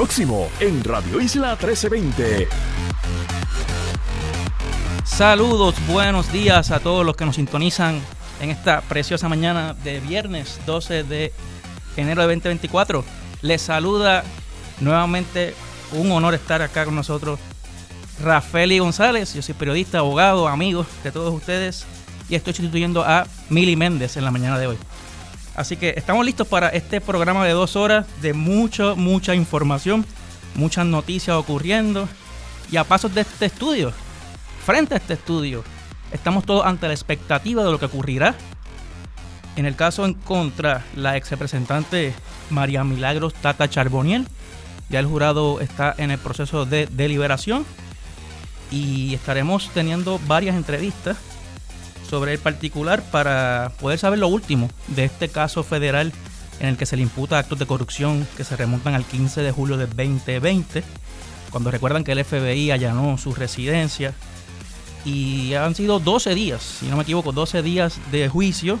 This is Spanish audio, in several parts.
Próximo en Radio Isla 1320. Saludos, buenos días a todos los que nos sintonizan en esta preciosa mañana de viernes 12 de enero de 2024. Les saluda nuevamente un honor estar acá con nosotros Rafael González. Yo soy periodista, abogado, amigo de todos ustedes y estoy sustituyendo a Mili Méndez en la mañana de hoy. Así que estamos listos para este programa de dos horas de mucha, mucha información, muchas noticias ocurriendo. Y a pasos de este estudio, frente a este estudio, estamos todos ante la expectativa de lo que ocurrirá. En el caso en contra, la ex representante María Milagros Tata Charboniel, ya el jurado está en el proceso de deliberación y estaremos teniendo varias entrevistas sobre el particular para poder saber lo último de este caso federal en el que se le imputa actos de corrupción que se remontan al 15 de julio de 2020, cuando recuerdan que el FBI allanó su residencia. Y han sido 12 días, si no me equivoco, 12 días de juicio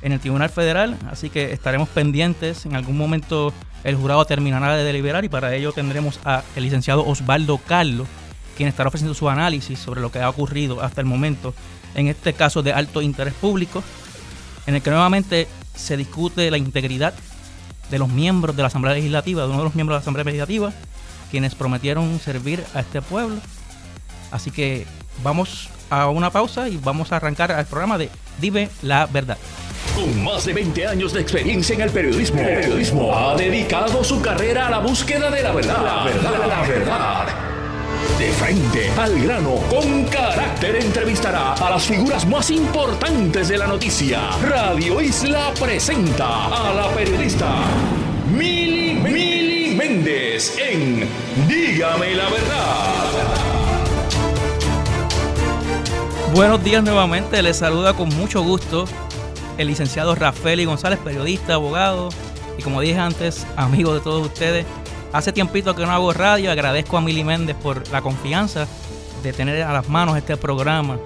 en el Tribunal Federal, así que estaremos pendientes, en algún momento el jurado terminará de deliberar y para ello tendremos al licenciado Osvaldo Carlos, quien estará ofreciendo su análisis sobre lo que ha ocurrido hasta el momento en este caso de alto interés público, en el que nuevamente se discute la integridad de los miembros de la Asamblea Legislativa, de uno de los miembros de la Asamblea Legislativa, quienes prometieron servir a este pueblo. Así que vamos a una pausa y vamos a arrancar al programa de Dime la Verdad. Con más de 20 años de experiencia en el periodismo, ha dedicado su carrera a la búsqueda de la verdad. La verdad, la verdad. De frente al grano, con carácter entrevistará a las figuras más importantes de la noticia. Radio Isla presenta a la periodista Mili, Mili Méndez en Dígame la verdad. Buenos días nuevamente, les saluda con mucho gusto el licenciado Rafael González, periodista, abogado y como dije antes, amigo de todos ustedes. Hace tiempito que no hago radio, agradezco a Mili Méndez por la confianza de tener a las manos este programa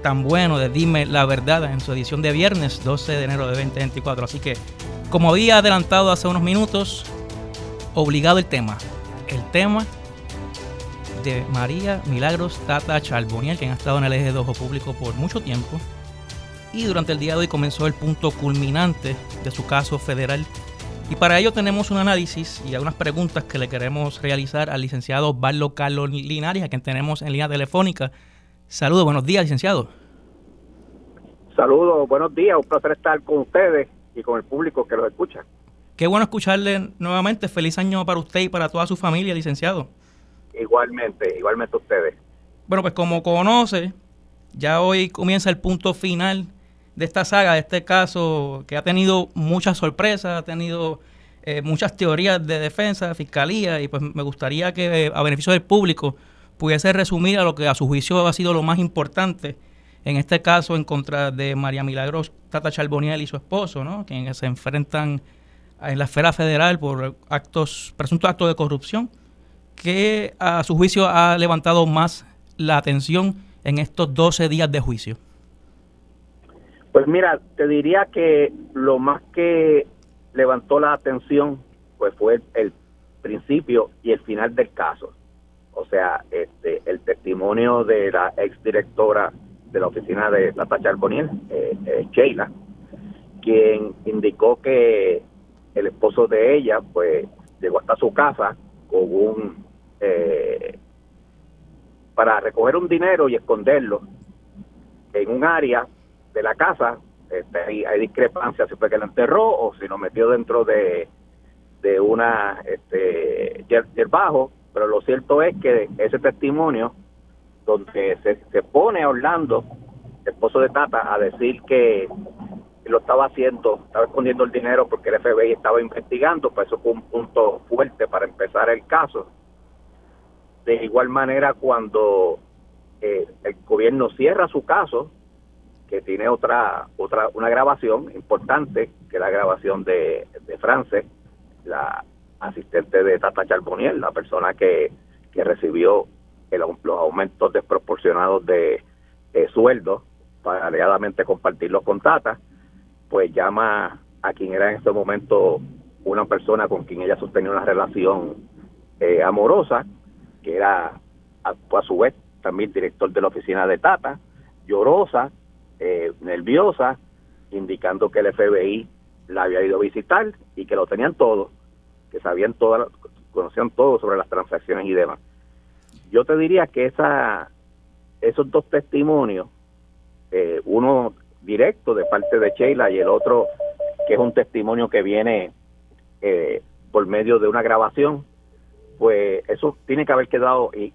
tan bueno de Dime la Verdad en su edición de viernes 12 de enero de 2024. Así que, como había adelantado hace unos minutos, obligado el tema. El tema de María Milagros Tata Charboniel, quien ha estado en el eje de ojo público por mucho tiempo. Y durante el día de hoy comenzó el punto culminante de su caso federal y para ello tenemos un análisis y algunas preguntas que le queremos realizar al licenciado Barlo Carlos Linares, a quien tenemos en línea telefónica. Saludos, buenos días, licenciado. Saludos, buenos días, un placer estar con ustedes y con el público que los escucha. Qué bueno escucharle nuevamente. Feliz año para usted y para toda su familia, licenciado. Igualmente, igualmente ustedes. Bueno, pues como conoce, ya hoy comienza el punto final de esta saga, de este caso que ha tenido muchas sorpresas, ha tenido eh, muchas teorías de defensa, de fiscalía, y pues me gustaría que eh, a beneficio del público pudiese resumir a lo que a su juicio ha sido lo más importante en este caso en contra de María Milagros Tata Charboniel y su esposo, ¿no? quienes se enfrentan en la esfera federal por actos, presuntos actos de corrupción, que a su juicio ha levantado más la atención en estos 12 días de juicio. Pues mira, te diría que lo más que levantó la atención pues fue el, principio y el final del caso. O sea, este, el testimonio de la exdirectora de la oficina de la Charboniel, eh, eh, Sheila, quien indicó que el esposo de ella pues llegó hasta su casa con un eh, para recoger un dinero y esconderlo en un área de la casa, este, hay, hay, discrepancia si fue que la enterró o si lo metió dentro de, de una este del bajo, pero lo cierto es que ese testimonio donde se, se pone Orlando, esposo de Tata, a decir que lo estaba haciendo, estaba escondiendo el dinero porque el FBI estaba investigando, pues eso fue un punto fuerte para empezar el caso. De igual manera, cuando eh, el gobierno cierra su caso, que tiene otra otra una grabación importante que la grabación de, de France, la asistente de Tata Charboniel, la persona que, que recibió los aumentos desproporcionados de sueldo para alegadamente compartirlos con Tata, pues llama a quien era en ese momento una persona con quien ella sostenía una relación eh, Amorosa, que era a, su vez también director de la oficina de Tata, llorosa, eh, nerviosa, indicando que el FBI la había ido a visitar y que lo tenían todo, que sabían todas, conocían todo sobre las transacciones y demás. Yo te diría que esa, esos dos testimonios, eh, uno directo de parte de Sheila y el otro que es un testimonio que viene eh, por medio de una grabación, pues eso tiene que haber quedado y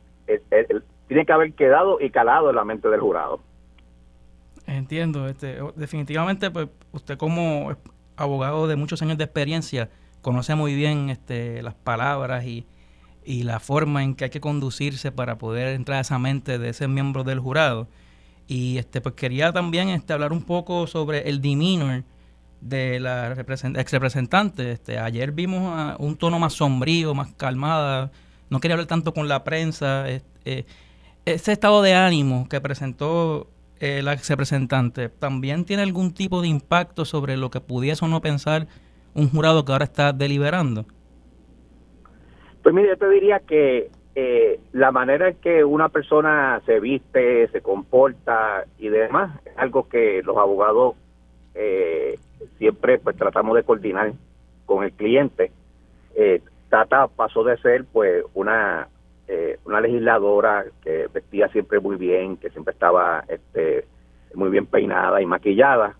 tiene que haber quedado y calado en la mente del jurado. Entiendo, este, definitivamente, pues usted como abogado de muchos años de experiencia conoce muy bien este, las palabras y, y la forma en que hay que conducirse para poder entrar a esa mente de ese miembro del jurado. Y este, pues quería también este, hablar un poco sobre el demeanor de la ex representante. Este, ayer vimos un tono más sombrío, más calmada. No quería hablar tanto con la prensa. Eh, ese estado de ánimo que presentó el ex representante también tiene algún tipo de impacto sobre lo que pudiese o no pensar un jurado que ahora está deliberando. Pues mire, yo te diría que eh, la manera en que una persona se viste, se comporta y demás es algo que los abogados eh, siempre pues tratamos de coordinar con el cliente. Eh, Tata pasó de ser pues una eh, una legisladora que vestía siempre muy bien, que siempre estaba este muy bien peinada y maquillada,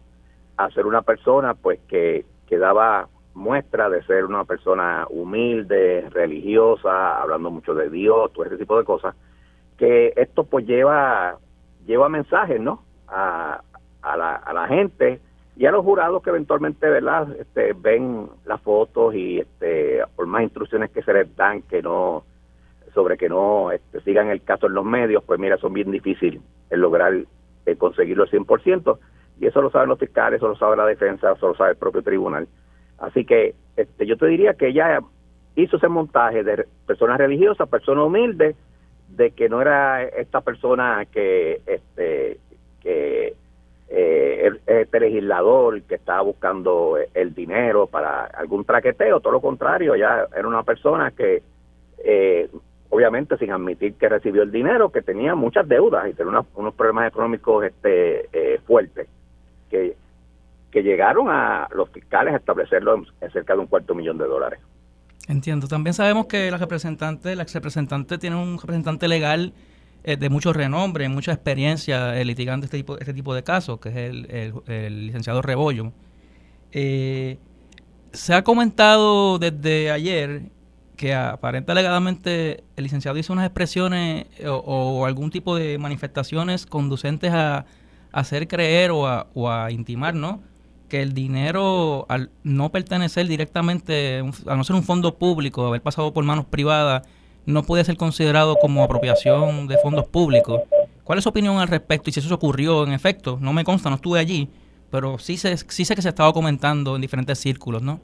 a ser una persona pues que, que daba muestra de ser una persona humilde, religiosa, hablando mucho de Dios, todo ese tipo de cosas, que esto pues lleva lleva mensajes, ¿no? A, a, la, a la gente y a los jurados que eventualmente, ¿verdad? Este, ven las fotos y este, por más instrucciones que se les dan que no sobre que no este, sigan el caso en los medios, pues mira, son bien difíciles el lograr eh, conseguirlo al 100%, y eso lo saben los fiscales, eso lo sabe la defensa, eso lo sabe el propio tribunal. Así que este, yo te diría que ella hizo ese montaje de persona religiosa, persona humilde, de que no era esta persona que este que eh, este legislador que estaba buscando el dinero para algún traqueteo, todo lo contrario, ella era una persona que eh, obviamente sin admitir que recibió el dinero, que tenía muchas deudas y tenía unos, problemas económicos este eh, fuertes que que llegaron a los fiscales a establecerlo en, cerca de un cuarto millón de dólares. Entiendo. También sabemos que la representante, la ex representante tiene un representante legal eh, de mucho renombre, mucha experiencia eh, litigando este tipo, este tipo de casos, que es el, licenciado Rebollo. Se ha comentado desde ayer que aparentemente alegadamente el licenciado hizo unas expresiones o, algún tipo de manifestaciones conducentes a, hacer creer o a, o a intimar, ¿no? que el dinero, al no pertenecer directamente, a no ser un fondo público, haber pasado por manos privadas, no puede ser considerado como apropiación de fondos públicos. ¿Cuál es su opinión al respecto? Y si eso ocurrió, en efecto, no me consta, no estuve allí, pero sí sé, sí sé que se estaba comentando en diferentes círculos, ¿no?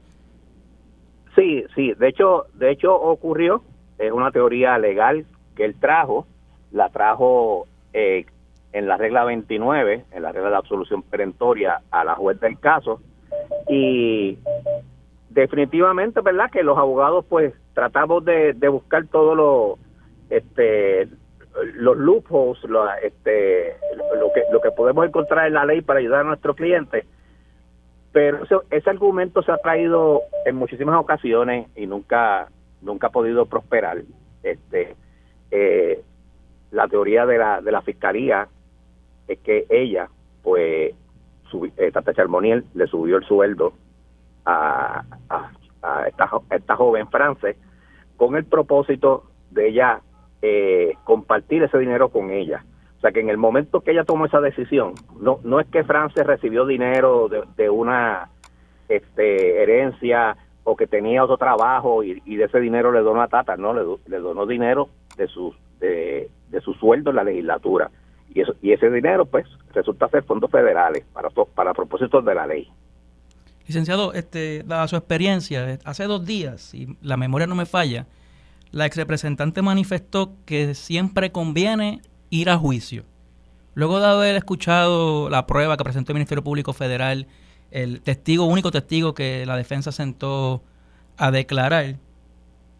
Sí, sí, de hecho, de hecho ocurrió, es una teoría legal que él trajo, la trajo eh, en la regla 29, en la regla de absolución perentoria a la juez del caso y definitivamente, ¿verdad? Que los abogados pues tratamos de, buscar todos los este los loopholes, lo, este, lo que lo que podemos encontrar en la ley para ayudar a nuestros clientes. Pero ese argumento se ha traído en muchísimas ocasiones y nunca nunca ha podido prosperar. Este eh, la teoría de la, de la fiscalía es que ella, pues, eh, Tata Charmoniel le subió el sueldo a, esta, esta joven francés con el propósito de ella eh, compartir ese dinero con ella. O sea que en el momento que ella tomó esa decisión, no, no es que Francia recibió dinero de, una este, herencia o que tenía otro trabajo y, de ese dinero le donó a Tata, no, le, le donó dinero de su, de, de su sueldo en la legislatura y, eso, y ese dinero pues resulta ser fondos federales para, para propósitos de la ley. Licenciado, este, dada su experiencia, hace dos días, si la memoria no me falla, la ex representante manifestó que siempre conviene ir a juicio. Luego de haber escuchado la prueba que presentó el Ministerio Público Federal, el testigo, único testigo que la defensa sentó a declarar,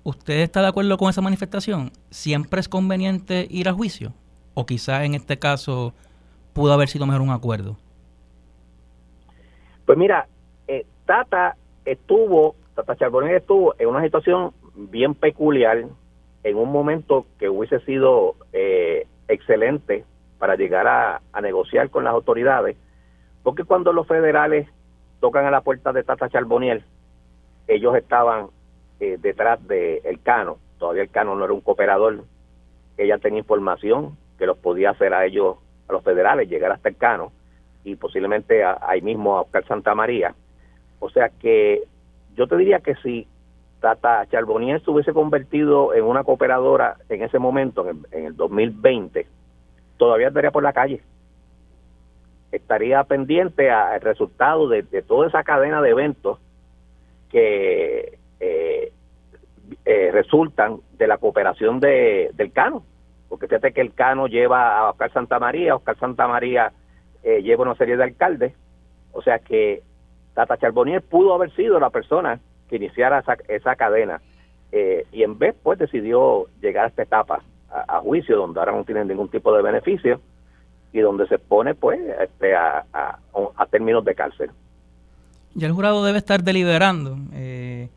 ¿Usted está de acuerdo con esa manifestación? ¿Siempre es conveniente ir a juicio? ¿O quizás en este caso pudo haber sido mejor un acuerdo? Pues mira, eh, Tata estuvo, Tata Charbonnier estuvo en una situación bien peculiar, en un momento que hubiese sido eh, excelente para llegar a, negociar con las autoridades, porque cuando los federales tocan a la puerta de Tata Charbonnier, ellos estaban eh, detrás del el Cano, todavía el Cano no era un cooperador, ella tenía información que los podía hacer a ellos, a los federales, llegar hasta el Cano y posiblemente ahí mismo a Oscar Santa María. O sea que yo te diría que si Tata Charbonnier se hubiese convertido en una cooperadora en ese momento, en el, 2020, todavía estaría por la calle. Estaría pendiente al resultado de, toda esa cadena de eventos que eh, eh, resultan de la cooperación de, del Cano. Porque fíjate que el Cano lleva a Oscar Santa María, Oscar Santa María eh, lleva una serie de alcaldes. O sea que Tata Charbonnier pudo haber sido la persona que iniciara esa, cadena. Eh, y en vez, pues decidió llegar a esta etapa, a, juicio, donde ahora no tienen ningún tipo de beneficio y donde se pone, pues, este, a, a, términos de cárcel. Ya el jurado debe estar deliberando. Eh,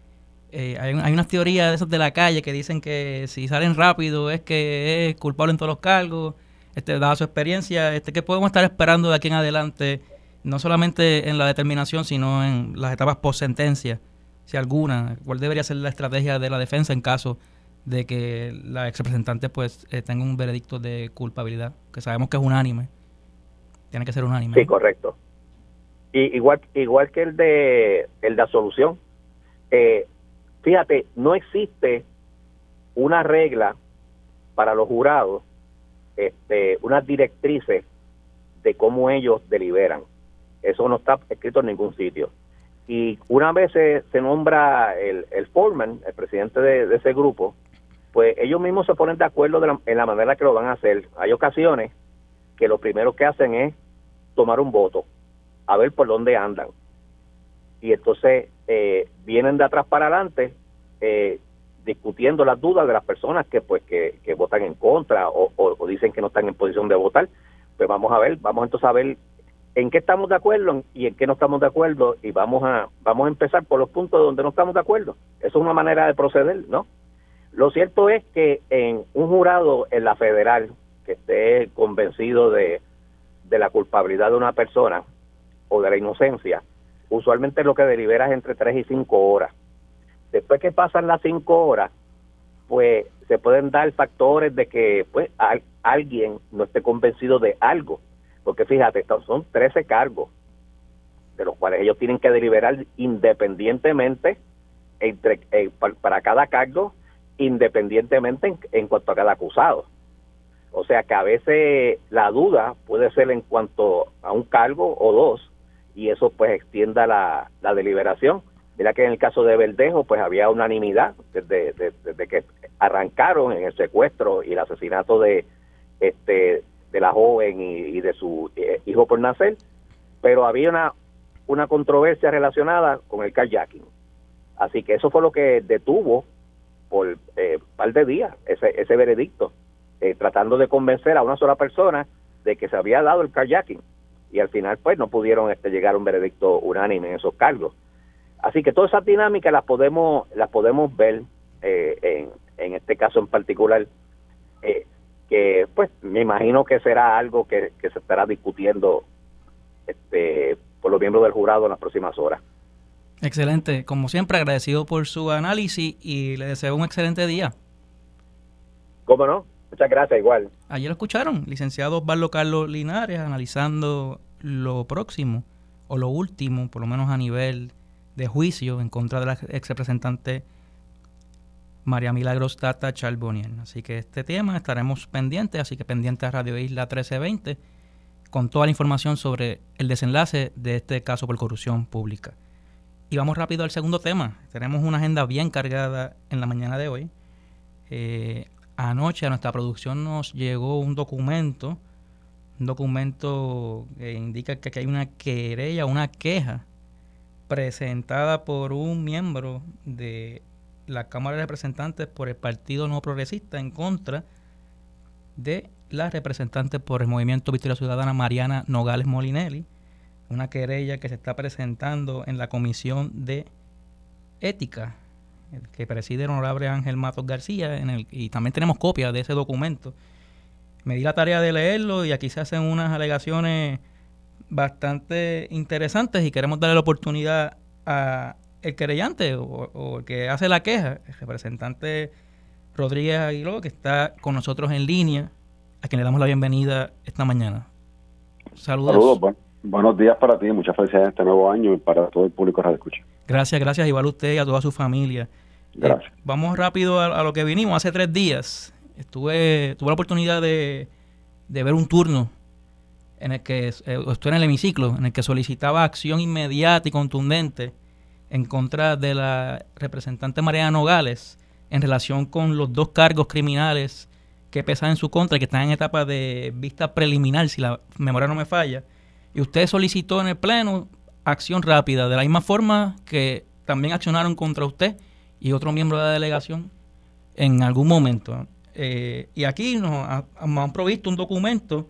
eh, hay, hay, unas teorías de esos de la calle que dicen que si salen rápido es que es culpable en todos los cargos. Este, dada su experiencia, este, ¿qué podemos estar esperando de aquí en adelante? No solamente en la determinación, sino en las etapas post sentencia si alguna, cuál debería ser la estrategia de la defensa en caso de que la ex representante pues eh, tenga un veredicto de culpabilidad, que sabemos que es unánime. Tiene que ser unánime. Sí, correcto. Y igual igual que el de el de absolución. Eh, fíjate, no existe una regla para los jurados, este, unas directrices de cómo ellos deliberan. Eso no está escrito en ningún sitio. Y una vez se, nombra el, el foreman, el presidente de, ese grupo, pues ellos mismos se ponen de acuerdo en la manera que lo van a hacer. Hay ocasiones que lo primero que hacen es tomar un voto, a ver por dónde andan. Y entonces eh, vienen de atrás para adelante eh, discutiendo las dudas de las personas que pues que, votan en contra o, o, dicen que no están en posición de votar. Pues vamos a ver, vamos entonces a ver en qué estamos de acuerdo y en qué no estamos de acuerdo y vamos a vamos a empezar por los puntos donde no estamos de acuerdo. Eso es una manera de proceder, ¿no? Lo cierto es que en un jurado en la federal que esté convencido de, de la culpabilidad de una persona o de la inocencia, usualmente lo que delibera es entre 3 y 5 horas. Después que pasan las 5 horas, pues se pueden dar factores de que pues alguien no esté convencido de algo porque fíjate, son 13 cargos, de los cuales ellos tienen que deliberar independientemente entre eh, para cada cargo, independientemente en, cuanto a cada acusado. O sea que a veces la duda puede ser en cuanto a un cargo o dos, y eso pues extienda la, deliberación. Mira que en el caso de Verdejo pues había unanimidad desde, desde que arrancaron en el secuestro y el asesinato de este de la joven y, de su eh, hijo por nacer, pero había una, una controversia relacionada con el kayaking. Así que eso fue lo que detuvo por un eh, par de días ese, ese veredicto, eh, tratando de convencer a una sola persona de que se había dado el kayaking. Y al final, pues, no pudieron este, llegar a un veredicto unánime en esos cargos. Así que todas esas dinámicas las podemos, las podemos ver en, en este caso en particular. Eh, que pues me imagino que será algo que, se estará discutiendo este, por los miembros del jurado en las próximas horas. Excelente, como siempre agradecido por su análisis y le deseo un excelente día. ¿Cómo no? Muchas gracias, igual. Ayer lo escucharon, licenciado Osvaldo Carlos Linares, analizando lo próximo o lo último, por lo menos a nivel de juicio en contra de la ex representante María Milagros Tata Charbonnier. Así que este tema estaremos pendientes, así que pendientes a Radio Isla 1320 con toda la información sobre el desenlace de este caso por corrupción pública. Y vamos rápido al segundo tema. Tenemos una agenda bien cargada en la mañana de hoy. Eh, anoche a nuestra producción nos llegó un documento, un documento que indica que hay una querella, una queja presentada por un miembro de la Cámara de Representantes por el Partido No Progresista en contra de la representante por el Movimiento Victoria Ciudadana Mariana Nogales Molinelli, una querella que se está presentando en la Comisión de Ética que preside el honorable Ángel Matos García, en el, y también tenemos copia de ese documento. Me di la tarea de leerlo y aquí se hacen unas alegaciones bastante interesantes y queremos darle la oportunidad a el querellante o, el que hace la queja, el representante Rodríguez Aguiló, que está con nosotros en línea, a quien le damos la bienvenida esta mañana. Saludos. Saludos, buenos días para ti, muchas felicidades en este nuevo año y para todo el público que escucha. Gracias, gracias, igual a usted y a toda su familia. Gracias. Eh, vamos rápido a, lo que vinimos. Hace tres días estuve tuve la oportunidad de, de ver un turno en el que eh, estoy en el hemiciclo, en el que solicitaba acción inmediata y contundente en contra de la representante Mariana Nogales en relación con los dos cargos criminales que pesan en su contra que están en etapa de vista preliminar, si la memoria no me falla. Y usted solicitó en el Pleno acción rápida, de la misma forma que también accionaron contra usted y otro miembro de la delegación en algún momento. Eh, y aquí nos, han provisto un documento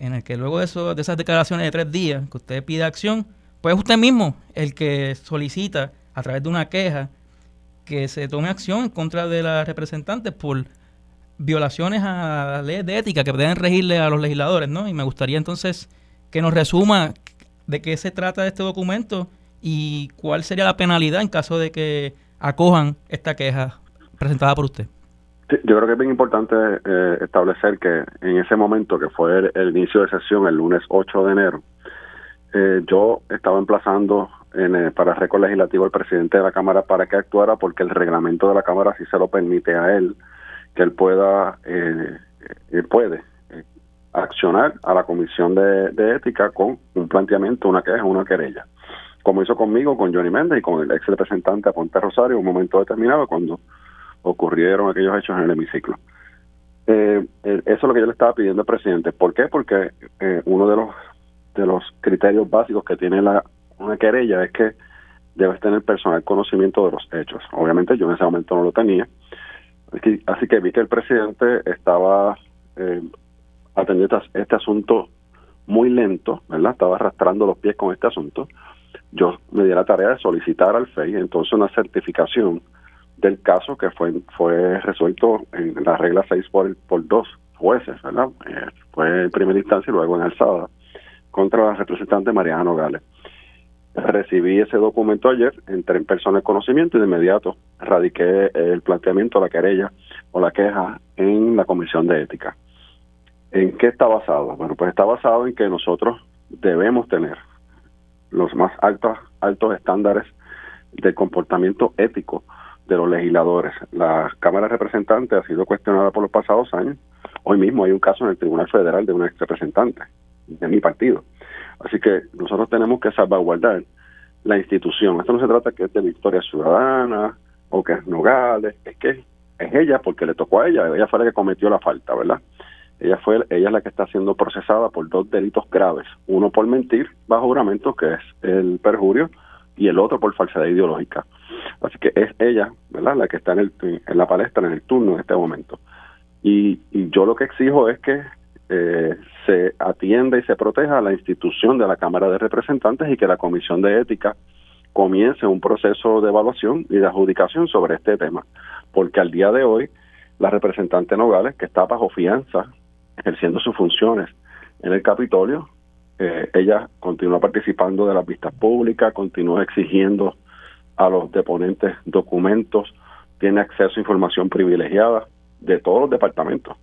en el que luego de, de esas declaraciones de tres días que usted pide acción, pues usted mismo el que solicita a través de una queja que se tome acción en contra de las representantes por violaciones a las leyes de ética que deben regirle a los legisladores, ¿no? Y me gustaría entonces que nos resuma de qué se trata este documento y cuál sería la penalidad en caso de que acojan esta queja presentada por usted. yo creo que es bien importante eh, establecer que en ese momento, que fue el, inicio de sesión, el lunes 8 de enero, eh, yo estaba emplazando en, eh, para récord legislativo al presidente de la Cámara para que actuara porque el reglamento de la Cámara sí se lo permite a él, que él pueda, eh, puede accionar a la Comisión de, de Ética con un planteamiento, una queja, una querella como hizo conmigo, con Johnny Méndez y con el ex representante Aponte Rosario en un momento determinado cuando ocurrieron aquellos hechos en el hemiciclo. Eh, eh, eso es lo que yo le estaba pidiendo al presidente. ¿Por qué? Porque eh, uno de los de los criterios básicos que tiene la una querella es que debes tener personal conocimiento de los hechos. Obviamente yo en ese momento no lo tenía. Así que vi que el presidente estaba atendiendo este asunto muy lento, ¿verdad? Estaba arrastrando los pies con este asunto yo me di la tarea de solicitar al FEI entonces una certificación del caso que fue fue resuelto en la regla 6 por, por dos jueces, ¿verdad? Eh, fue en primera instancia y luego en alzada contra la representante Mariana Nogales. Recibí ese documento ayer, entré en persona de conocimiento y de inmediato radiqué el planteamiento, la querella o la queja en la Comisión de Ética. ¿En qué está basado? Bueno, pues está basado en que nosotros debemos tener los más altos, altos estándares de comportamiento ético de los legisladores. La Cámara de Representantes ha sido cuestionada por los pasados años. Hoy mismo hay un caso en el Tribunal Federal de un ex representante de mi partido. Así que nosotros tenemos que salvaguardar la institución. Esto no se trata que es de Victoria Ciudadana o que es Nogales, es que es ella porque le tocó a ella, ella fue la que cometió la falta, ¿verdad? Ella fue ella es la que está siendo procesada por dos delitos graves, uno por mentir bajo juramento, que es el perjurio, y el otro por falsedad ideológica. Así que es ella, ¿verdad?, la que está en, el, en la palestra, en el turno en este momento. Y, y yo lo que exijo es que eh, se atienda y se proteja a la institución de la Cámara de Representantes y que la Comisión de Ética comience un proceso de evaluación y de adjudicación sobre este tema. Porque al día de hoy, la representante Nogales, que está bajo fianza ejerciendo sus funciones en el Capitolio. Eh, ella continúa participando de las vistas públicas, continúa exigiendo a los deponentes documentos, tiene acceso a información privilegiada de todos los departamentos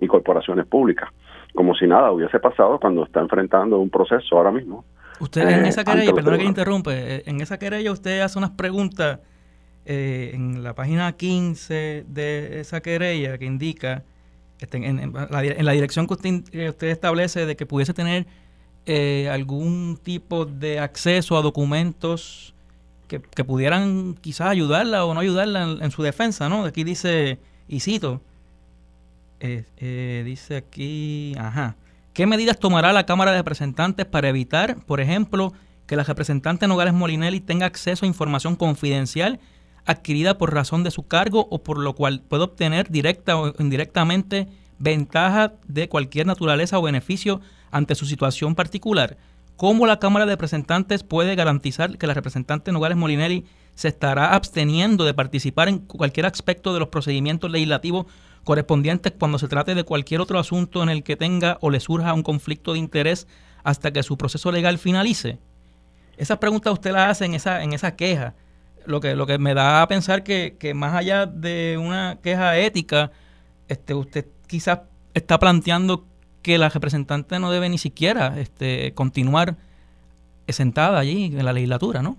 y corporaciones públicas, como si nada hubiese pasado cuando está enfrentando un proceso ahora mismo. Usted en esa eh, querella, perdón que interrumpe, eh, en esa querella usted hace unas preguntas en la página 15 de esa querella que indica este, en, la, dirección que usted, establece de que pudiese tener eh, algún tipo de acceso a documentos que, pudieran quizás ayudarla o no ayudarla en, su defensa, ¿no? Aquí dice, y cito, eh, dice aquí, ajá, ¿qué medidas tomará la Cámara de Representantes para evitar, por ejemplo, que la representante Nogales Molinelli tenga acceso a información confidencial adquirida por razón de su cargo o por lo cual puede obtener directa o indirectamente ventaja de cualquier naturaleza o beneficio ante su situación particular. ¿Cómo la Cámara de Representantes puede garantizar que la representante Nogales Molinelli se estará absteniendo de participar en cualquier aspecto de los procedimientos legislativos correspondientes cuando se trate de cualquier otro asunto en el que tenga o le surja un conflicto de interés hasta que su proceso legal finalice? Esa pregunta usted la hace en esa, en esa queja, lo que, lo que me da a pensar que, que más allá de una queja ética, este, usted quizás está planteando que la representante no debe ni siquiera este, continuar sentada allí en la legislatura, ¿no?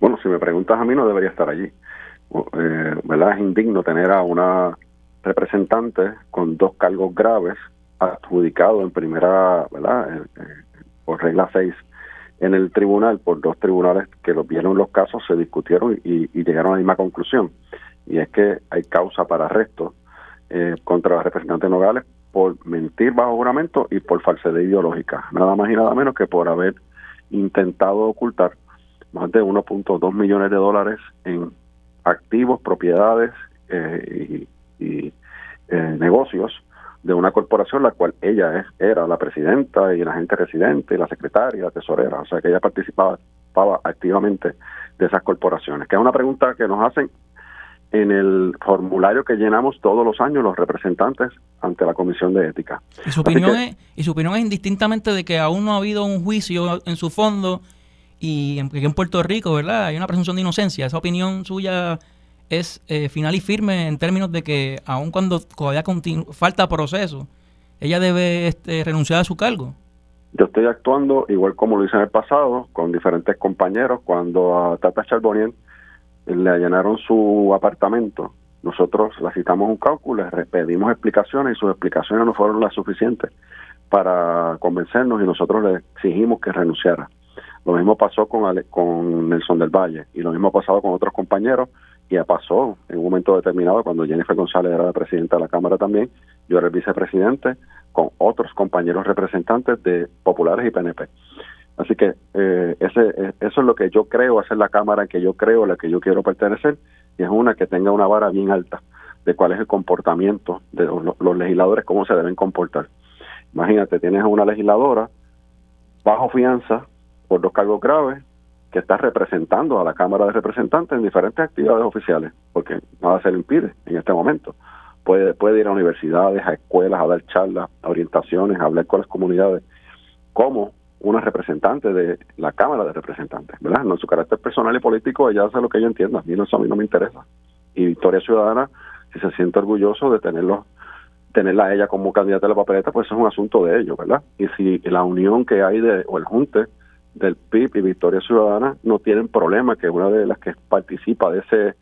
Bueno, si me preguntas a mí, no debería estar allí. Eh, ¿Verdad? Es indigno tener a una representante con dos cargos graves adjudicado en primera, ¿verdad? Eh, eh, por regla 6 en el tribunal, por dos tribunales que los vieron los casos, se discutieron y, llegaron a la misma conclusión. Y es que hay causa para arresto eh, contra la representante Nogales por mentir bajo juramento y por falsedad ideológica, nada más y nada menos que por haber intentado ocultar más de 1.2 millones de dólares en activos, propiedades eh, y, eh, negocios de una corporación la cual ella es, era la presidenta y la agente residente, y la secretaria, la tesorera, o sea que ella participaba activamente de esas corporaciones, que es una pregunta que nos hacen en el formulario que llenamos todos los años los representantes ante la Comisión de Ética. Y su opinión, es, y su opinión es indistintamente de que aún no ha habido un juicio en su fondo y en, en Puerto Rico, ¿verdad? Hay una presunción de inocencia. Esa opinión suya es eh, final y firme en términos de que aun cuando todavía falta proceso, ella debe este, renunciar a su cargo. Yo estoy actuando igual como lo hice en el pasado con diferentes compañeros cuando a Tata Charbonnier le allanaron su apartamento, nosotros le citamos un cálculo, le pedimos explicaciones y sus explicaciones no fueron las suficientes para convencernos y nosotros le exigimos que renunciara. Lo mismo pasó con, con Nelson del Valle y lo mismo ha pasado con otros compañeros y pasó en un momento determinado cuando Jennifer González era la presidenta de la Cámara también, yo era el vicepresidente con otros compañeros representantes de populares y PNP. Así que eh, ese, eh, eso es lo que yo creo, hacer la Cámara que yo creo, la que yo quiero pertenecer, y es una que tenga una vara bien alta de cuál es el comportamiento de los, legisladores, cómo se deben comportar. Imagínate, tienes a una legisladora bajo fianza por dos cargos graves que está representando a la Cámara de Representantes en diferentes actividades oficiales, porque nada se le impide en este momento. Puede, ir a universidades, a escuelas, a dar charlas, a orientaciones, a hablar con las comunidades. ¿Cómo una representante de la Cámara de Representantes, ¿verdad? No en su carácter personal y político, ella hace lo que ella entienda, a mí no, a mí no me interesa. Y Victoria Ciudadana, si se siente orgulloso de tenerlo, tenerla a ella como candidata a la papeleta, pues eso es un asunto de ellos, ¿verdad? Y si la unión que hay de, o el junte del PIB y Victoria Ciudadana no tienen problema que una de las que participa de ese,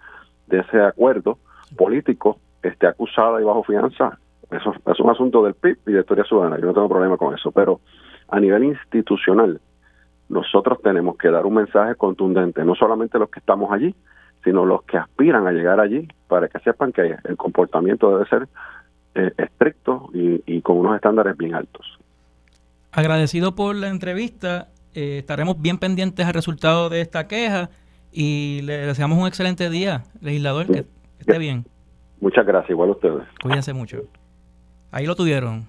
de ese acuerdo político esté acusada y bajo fianza, eso es un asunto del PIB y Victoria Ciudadana, yo no tengo problema con eso, pero a nivel institucional, nosotros tenemos que dar un mensaje contundente, no solamente los que estamos allí, sino los que aspiran a llegar allí, para que sepan que el comportamiento debe ser eh, estricto y, con unos estándares bien altos. Agradecido por la entrevista, eh, estaremos bien pendientes al resultado de esta queja y le deseamos un excelente día, legislador, que, esté bien. Muchas gracias, igual a ustedes. Cuídense mucho. Ahí lo tuvieron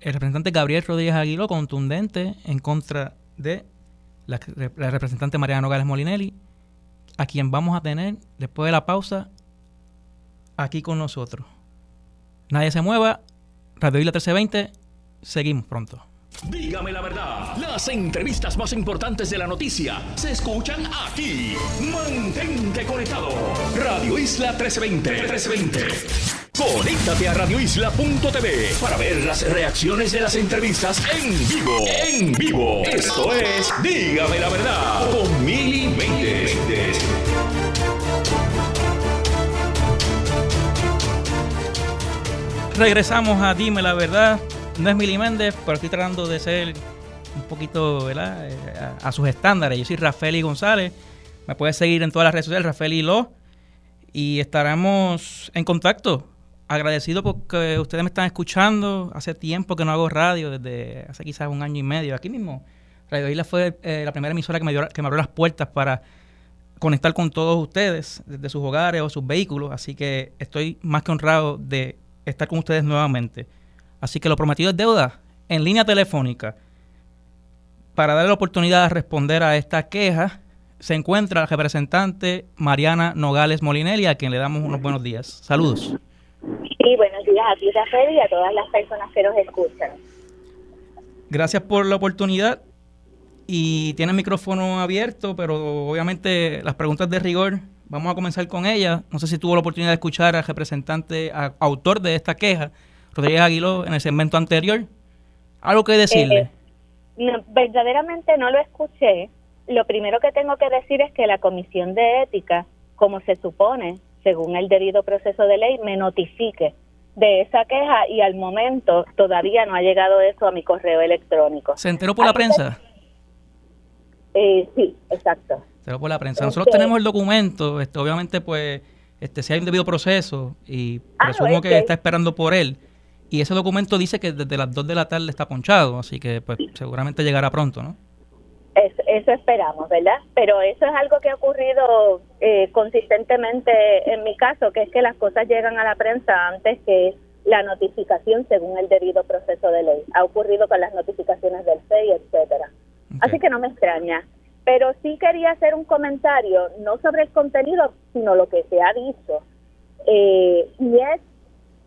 el representante Gabriel Rodríguez Aguilo contundente en contra de la, representante Mariana Nogales Molinelli, a quien vamos a tener después de la pausa aquí con nosotros. Nadie se mueva, Radio Isla 1320, seguimos pronto. Dígame la verdad, las entrevistas más importantes de la noticia se escuchan aquí. Mantente conectado. Radio Isla 1320. 1320. Conéctate a radioisla.tv para ver las reacciones de las entrevistas en vivo. En vivo. Esto es Dígame la verdad con Mili Méndez. Regresamos a Dime la verdad. No es Mili Méndez, pero estoy tratando de ser un poquito ¿verdad? Eh, a, sus estándares. Yo soy Rafael González. Me puedes seguir en todas las redes sociales, Rafael y Lo. Y estaremos en contacto agradecido porque ustedes me están escuchando. Hace tiempo que no hago radio, desde hace quizás un año y medio. Aquí mismo, Radio Isla fue eh, la primera emisora que me, dio, que me abrió las puertas para conectar con todos ustedes desde sus hogares o sus vehículos, así que estoy más que honrado de estar con ustedes nuevamente. Así que lo prometido es deuda en línea telefónica. Para darle la oportunidad de responder a esta queja, se encuentra la representante Mariana Nogales Molinelli, a quien le damos unos buenos días. Saludos. Sí, buenos días a ti, Rafael, y a todas las personas que nos escuchan. Gracias por la oportunidad y tiene el micrófono abierto, pero obviamente las preguntas de rigor, vamos a comenzar con ella. No sé si tuvo la oportunidad de escuchar al representante, autor de esta queja, Rodríguez Aguiló, en el segmento anterior. ¿Algo que decirle? Eh, verdaderamente no lo escuché. Lo primero que tengo que decir es que la Comisión de Ética, como se supone, según el debido proceso de ley, me notifique de esa queja y al momento todavía no ha llegado eso a mi correo electrónico. ¿Se enteró por la prensa? Eh, sí, exacto. Se por la prensa. Nosotros tenemos el documento, este, obviamente pues este si hay un debido proceso y ah, presumo que está esperando por él. Y ese documento dice que desde las 2 de la tarde está ponchado, así que pues seguramente llegará pronto, ¿no? Eso, esperamos, ¿verdad? Pero eso es algo que ha ocurrido eh, consistentemente en mi caso, que es que las cosas llegan a la prensa antes que la notificación según el debido proceso de ley. Ha ocurrido con las notificaciones del FEI, etcétera. Así que no me extraña. Pero sí quería hacer un comentario, no sobre el contenido, sino lo que se ha dicho. Eh, y es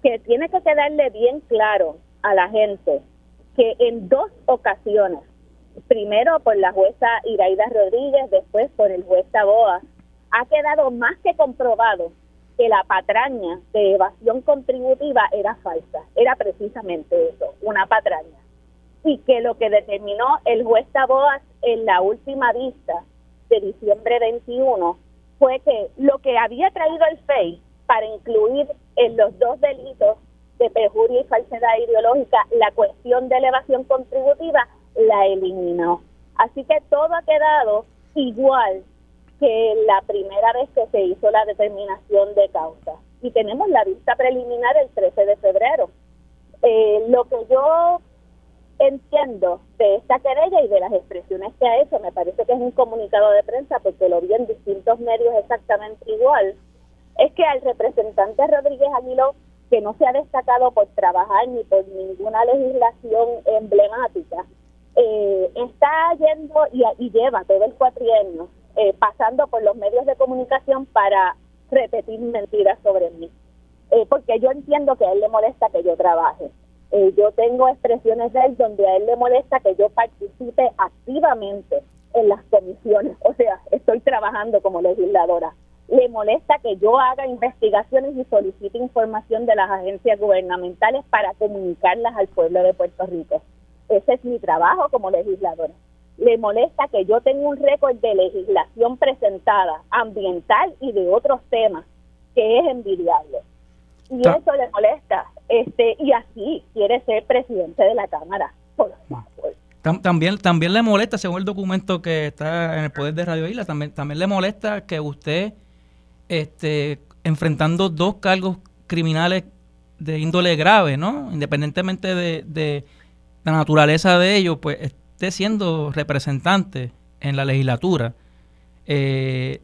que tiene que quedarle bien claro a la gente que en dos ocasiones, primero por la jueza Iraida Rodríguez, después por el juez Taboa, ha quedado más que comprobado que la patraña de evasión contributiva era falsa. Era precisamente eso, una patraña y que lo que determinó el juez Taboas en la última vista de diciembre 21 fue que lo que había traído el FEI para incluir en los dos delitos de perjurio y falsedad ideológica la cuestión de elevación contributiva la eliminó. Así que todo ha quedado igual que la primera vez que se hizo la determinación de causa. Y tenemos la vista preliminar el 13 de febrero. Eh, lo que yo entiendo de esta querella y de las expresiones que ha hecho, me parece que es un comunicado de prensa porque lo vi en distintos medios exactamente igual, es que al representante Rodríguez Aguiló, que no se ha destacado por trabajar ni por ninguna legislación emblemática, eh, está yendo y, lleva todo el cuatrienio eh, pasando por los medios de comunicación para repetir mentiras sobre mí. Eh, porque yo entiendo que a él le molesta que yo trabaje eh, yo tengo expresiones de él donde a él le molesta que yo participe activamente en las comisiones, o sea, estoy trabajando como legisladora. Le molesta que yo haga investigaciones y solicite información de las agencias gubernamentales para comunicarlas al pueblo de Puerto Rico. Ese es mi trabajo como legisladora. Le molesta que yo tenga un récord de legislación presentada, ambiental y de otros temas, que es envidiable. Y eso le molesta este y así quiere ser presidente de la Cámara. También, también le molesta, según el documento que está en el poder de Radio Isla, también, también le molesta que usted, este, enfrentando dos cargos criminales de índole grave, ¿no? Independientemente de, la naturaleza de ellos, pues esté siendo representante en la legislatura. Eh,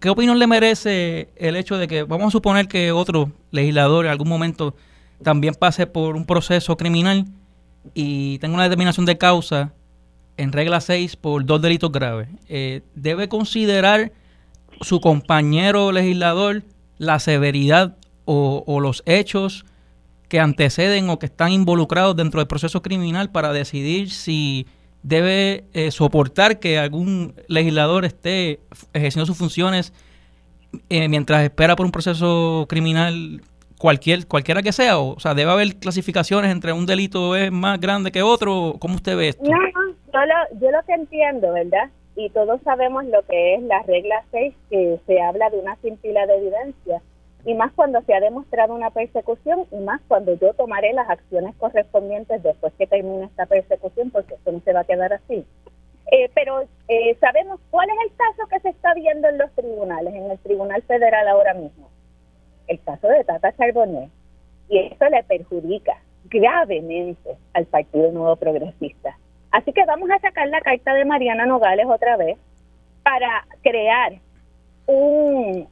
¿Qué opinión le merece el hecho de que, vamos a suponer que otro legislador en algún momento también pase por un proceso criminal y tenga una determinación de causa en regla 6 por dos delitos graves, eh, debe considerar su compañero legislador la severidad o, los hechos que anteceden o que están involucrados dentro del proceso criminal para decidir si debe eh, soportar que algún legislador esté ejerciendo sus funciones eh, mientras espera por un proceso criminal cualquier, cualquiera que sea? O, sea, ¿debe haber clasificaciones entre un delito es más grande que otro? ¿Cómo usted ve esto? No, yo lo, yo lo que entiendo, ¿verdad? Y todos sabemos lo que es la regla 6, que se habla de una cintila de evidencia. Y más cuando se ha demostrado una persecución y más cuando yo tomaré las acciones correspondientes después que termine esta persecución, porque esto no se va a quedar así. Eh, pero eh, sabemos cuál es el caso que se está viendo en los tribunales, en el Tribunal Federal ahora mismo el caso de Tata Charbonnet, y eso le perjudica gravemente al Partido Nuevo Progresista. Así que vamos a sacar la carta de Mariana Nogales otra vez para crear un,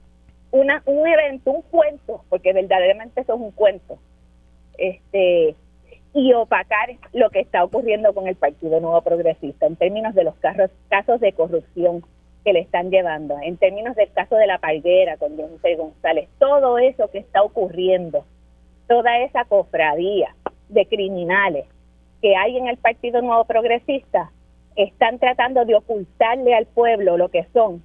una, un evento, un cuento, porque verdaderamente eso es un cuento, este y opacar lo que está ocurriendo con el Partido Nuevo Progresista en términos de los casos, casos de corrupción que le están llevando, en términos del caso de la palguera con José González, todo eso que está ocurriendo, toda esa cofradía de criminales que hay en el Partido Nuevo Progresista, están tratando de ocultarle al pueblo lo que son,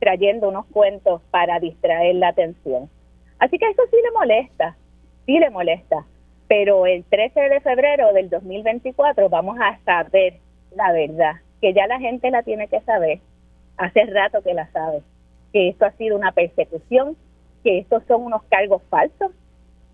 trayendo unos cuentos para distraer la atención. Así que eso sí le molesta, sí le molesta pero el 13 de febrero del 2024 vamos a saber la verdad, que ya la gente la tiene que saber, hace rato que la sabe, que esto ha sido una persecución, que estos son unos cargos falsos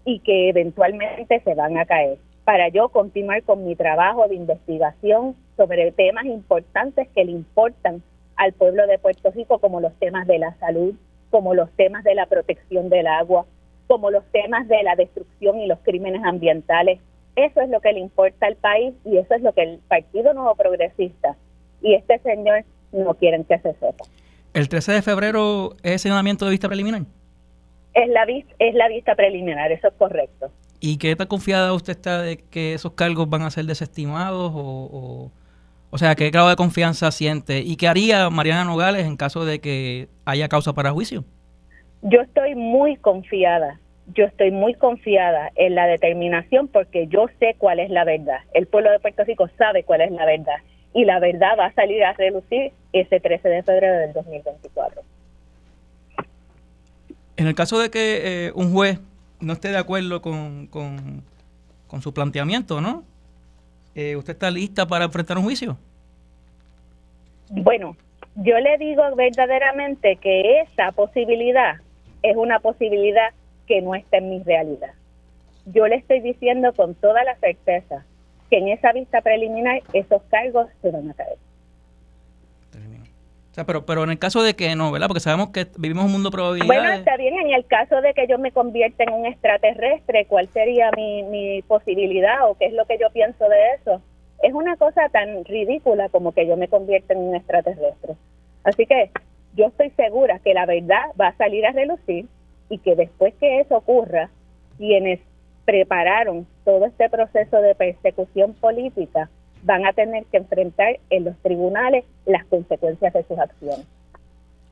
y que eventualmente se van a caer. Para yo continuar con mi trabajo de investigación sobre temas importantes que le importan al pueblo de Puerto Rico, como los temas de la salud, como los temas de la protección del agua, como los temas de la destrucción y los crímenes ambientales. Eso es lo que le importa al país y eso es lo que el Partido Nuevo Progresista y este señor no quieren que se sepa. ¿El 13 de febrero es señalamiento de vista preliminar? Es la, es la vista preliminar, eso es correcto. ¿Y qué tan confiada usted está de que esos cargos van a ser desestimados? O, o, sea, ¿qué grado de confianza siente? ¿Y qué haría Mariana Nogales en caso de que haya causa para juicio? Yo estoy muy confiada, yo estoy muy confiada en la determinación porque yo sé cuál es la verdad. El pueblo de Puerto Rico sabe cuál es la verdad y la verdad va a salir a relucir ese 13 de febrero del 2024. En el caso de que eh, un juez no esté de acuerdo con, con, su planteamiento, ¿no? Eh, ¿Usted está lista para enfrentar un juicio? Bueno, yo le digo verdaderamente que esa posibilidad es una posibilidad que no está en mi realidad. Yo le estoy diciendo con toda la certeza que en esa vista preliminar esos cargos se van a caer. O sea, pero, pero en el caso de que no, ¿verdad? Porque sabemos que vivimos un mundo de probabilidades. Bueno, está bien, en el caso de que yo me convierta en un extraterrestre, ¿cuál sería mi, mi posibilidad o qué es lo que yo pienso de eso? Es una cosa tan ridícula como que yo me convierta en un extraterrestre. Así que yo estoy segura que la verdad va a salir a relucir y que después que eso ocurra, quienes prepararon todo este proceso de persecución política van a tener que enfrentar en los tribunales las consecuencias de sus acciones.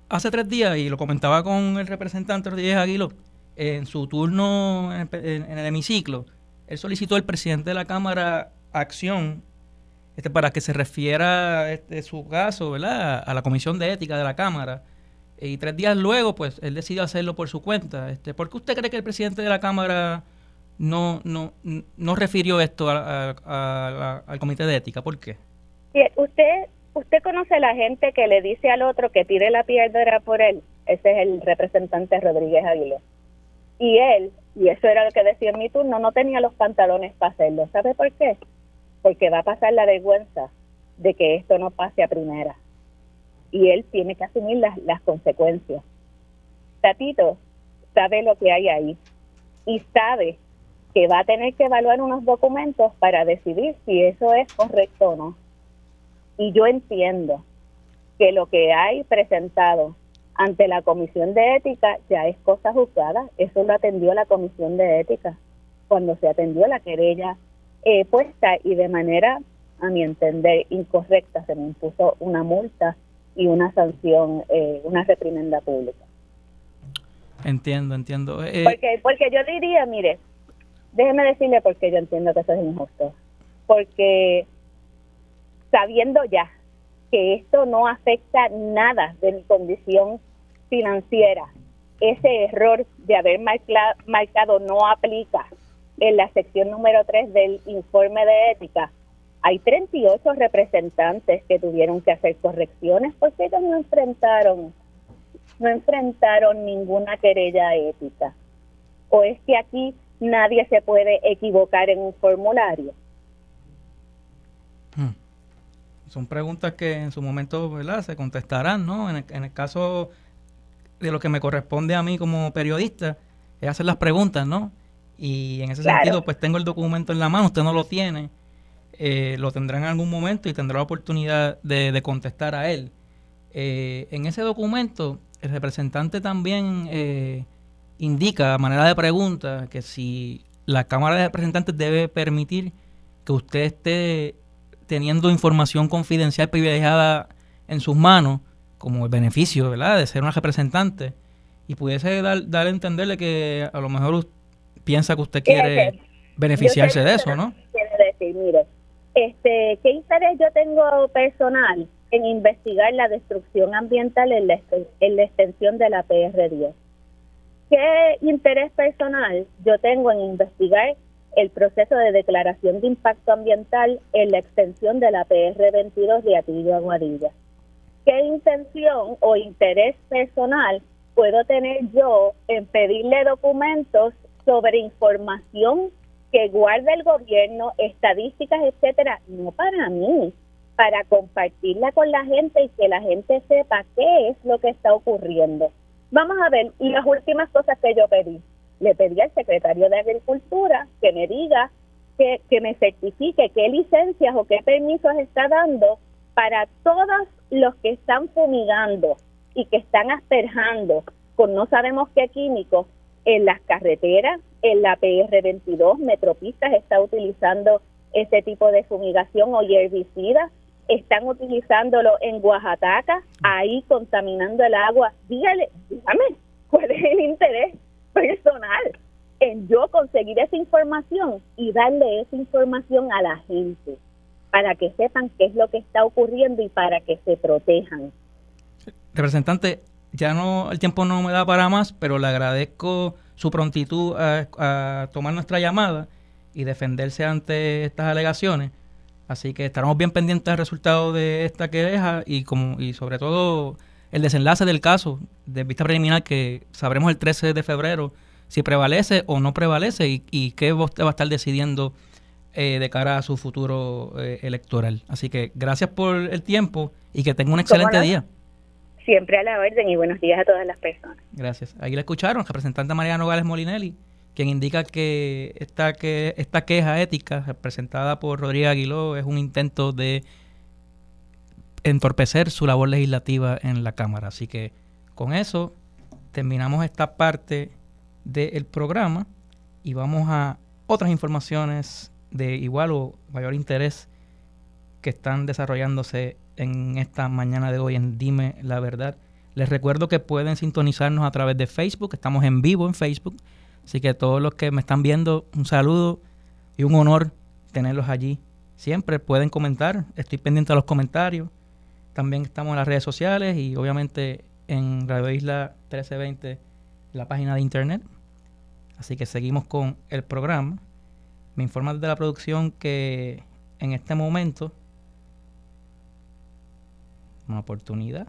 Hace tres días, y lo comentaba con el representante Rodríguez Aguilo, en su turno en el, hemiciclo, él solicitó al presidente de la Cámara acción este, para que se refiera este, su caso ¿verdad? a la Comisión de Ética de la Cámara. Y tres días luego, pues, él decidió hacerlo por su cuenta. Este, ¿Por qué usted cree que el presidente de la Cámara no, no, no refirió esto al Comité de Ética? ¿Por qué? usted, usted conoce a la gente que le dice al otro que tire la piedra por él. Ese es el representante Rodríguez Aguilera. Y él, y eso era lo que decía en mi turno, no tenía los pantalones para hacerlo. ¿Sabe por qué? porque va a pasar la vergüenza de que esto no pase a primera. Y él tiene que asumir las, las consecuencias. Tatito sabe lo que hay ahí y sabe que va a tener que evaluar unos documentos para decidir si eso es correcto o no. Y yo entiendo que lo que hay presentado ante la Comisión de Ética ya es cosa juzgada. Eso lo atendió la Comisión de Ética cuando se atendió la querella eh, puesta y de manera, a mi entender, incorrecta, se me impuso una multa y una sanción, eh, una reprimenda pública. Entiendo, entiendo. Eh, porque, porque yo diría, mire, déjeme decirle porque yo entiendo que eso es injusto. Porque sabiendo ya que esto no afecta nada de mi condición financiera, ese error de haber marcado no aplica en la sección número 3 del informe de ética, hay 38 representantes que tuvieron que hacer correcciones porque ellos no enfrentaron no enfrentaron ninguna querella ética. ¿O es que aquí nadie se puede equivocar en un formulario? Hmm. Son preguntas que en su momento ¿verdad? se contestarán, ¿no? En el, en el caso de lo que me corresponde a mí como periodista, es hacer las preguntas, ¿no? Y en ese sentido, pues tengo el documento en la mano, usted no lo tiene, eh, lo tendrá en algún momento y tendrá la oportunidad de, contestar a él. Eh, en ese documento, el representante también eh, indica, a manera de pregunta, que si la Cámara de Representantes debe permitir que usted esté teniendo información confidencial privilegiada en sus manos, como el beneficio ¿verdad? de ser una representante, y pudiese dar, dar a entenderle que a lo mejor piensa que usted quiere beneficiarse de eso, ¿no? Quiere decir, mire, este, ¿qué interés yo tengo personal en investigar la destrucción ambiental en la, en la extensión de la PR10? ¿Qué interés personal yo tengo en investigar el proceso de declaración de impacto ambiental en la extensión de la PR22 de Atillo Aguadilla? ¿Qué intención o interés personal puedo tener yo en pedirle documentos sobre información que guarda el gobierno, estadísticas, etcétera? No para mí, para compartirla con la gente y que la gente sepa qué es lo que está ocurriendo. Vamos a ver las últimas cosas que yo pedí. Le pedí al secretario de Agricultura que me diga, que, que me certifique qué licencias o qué permisos está dando para todos los que están fumigando y que están asperjando con no sabemos qué químicos en las carreteras, en la PR22, Metropistas está utilizando ese tipo de fumigación o herbicida están utilizándolo en Oaxaca, ahí contaminando el agua. Dígale, dígame, ¿cuál es el interés personal en yo conseguir esa información y darle esa información a la gente para que sepan qué es lo que está ocurriendo y para que se protejan? Representante, ya no el tiempo no me da para más, pero le agradezco su prontitud a, a tomar nuestra llamada y defenderse ante estas alegaciones Así que estaremos bien pendientes del resultado de esta queja y, como, y sobre todo el desenlace del caso de vista preliminar que sabremos el 13 de febrero si prevalece o no prevalece y, y qué va a estar decidiendo eh, de cara a su futuro eh, electoral. Así que gracias por el tiempo y que tenga un excelente día. Siempre a la orden y buenos días a todas las personas. Gracias. Ahí la escucharon, representante María Nogales Molinelli quien indica que esta, que esta queja ética presentada por Rodríguez Aguiló es un intento de entorpecer su labor legislativa en la Cámara. Así que con eso terminamos esta parte del programa y vamos a otras informaciones de igual o mayor interés que están desarrollándose en esta mañana de hoy en Dime la Verdad. Les recuerdo que pueden sintonizarnos a través de Facebook, estamos en vivo en Facebook Así que todos los que me están viendo, un saludo y un honor tenerlos allí. Siempre pueden comentar, estoy pendiente de los comentarios. También estamos en las redes sociales y obviamente en Radio Isla 1320, la página de internet. Así que seguimos con el programa. Me informan de la producción que en este momento, una oportunidad.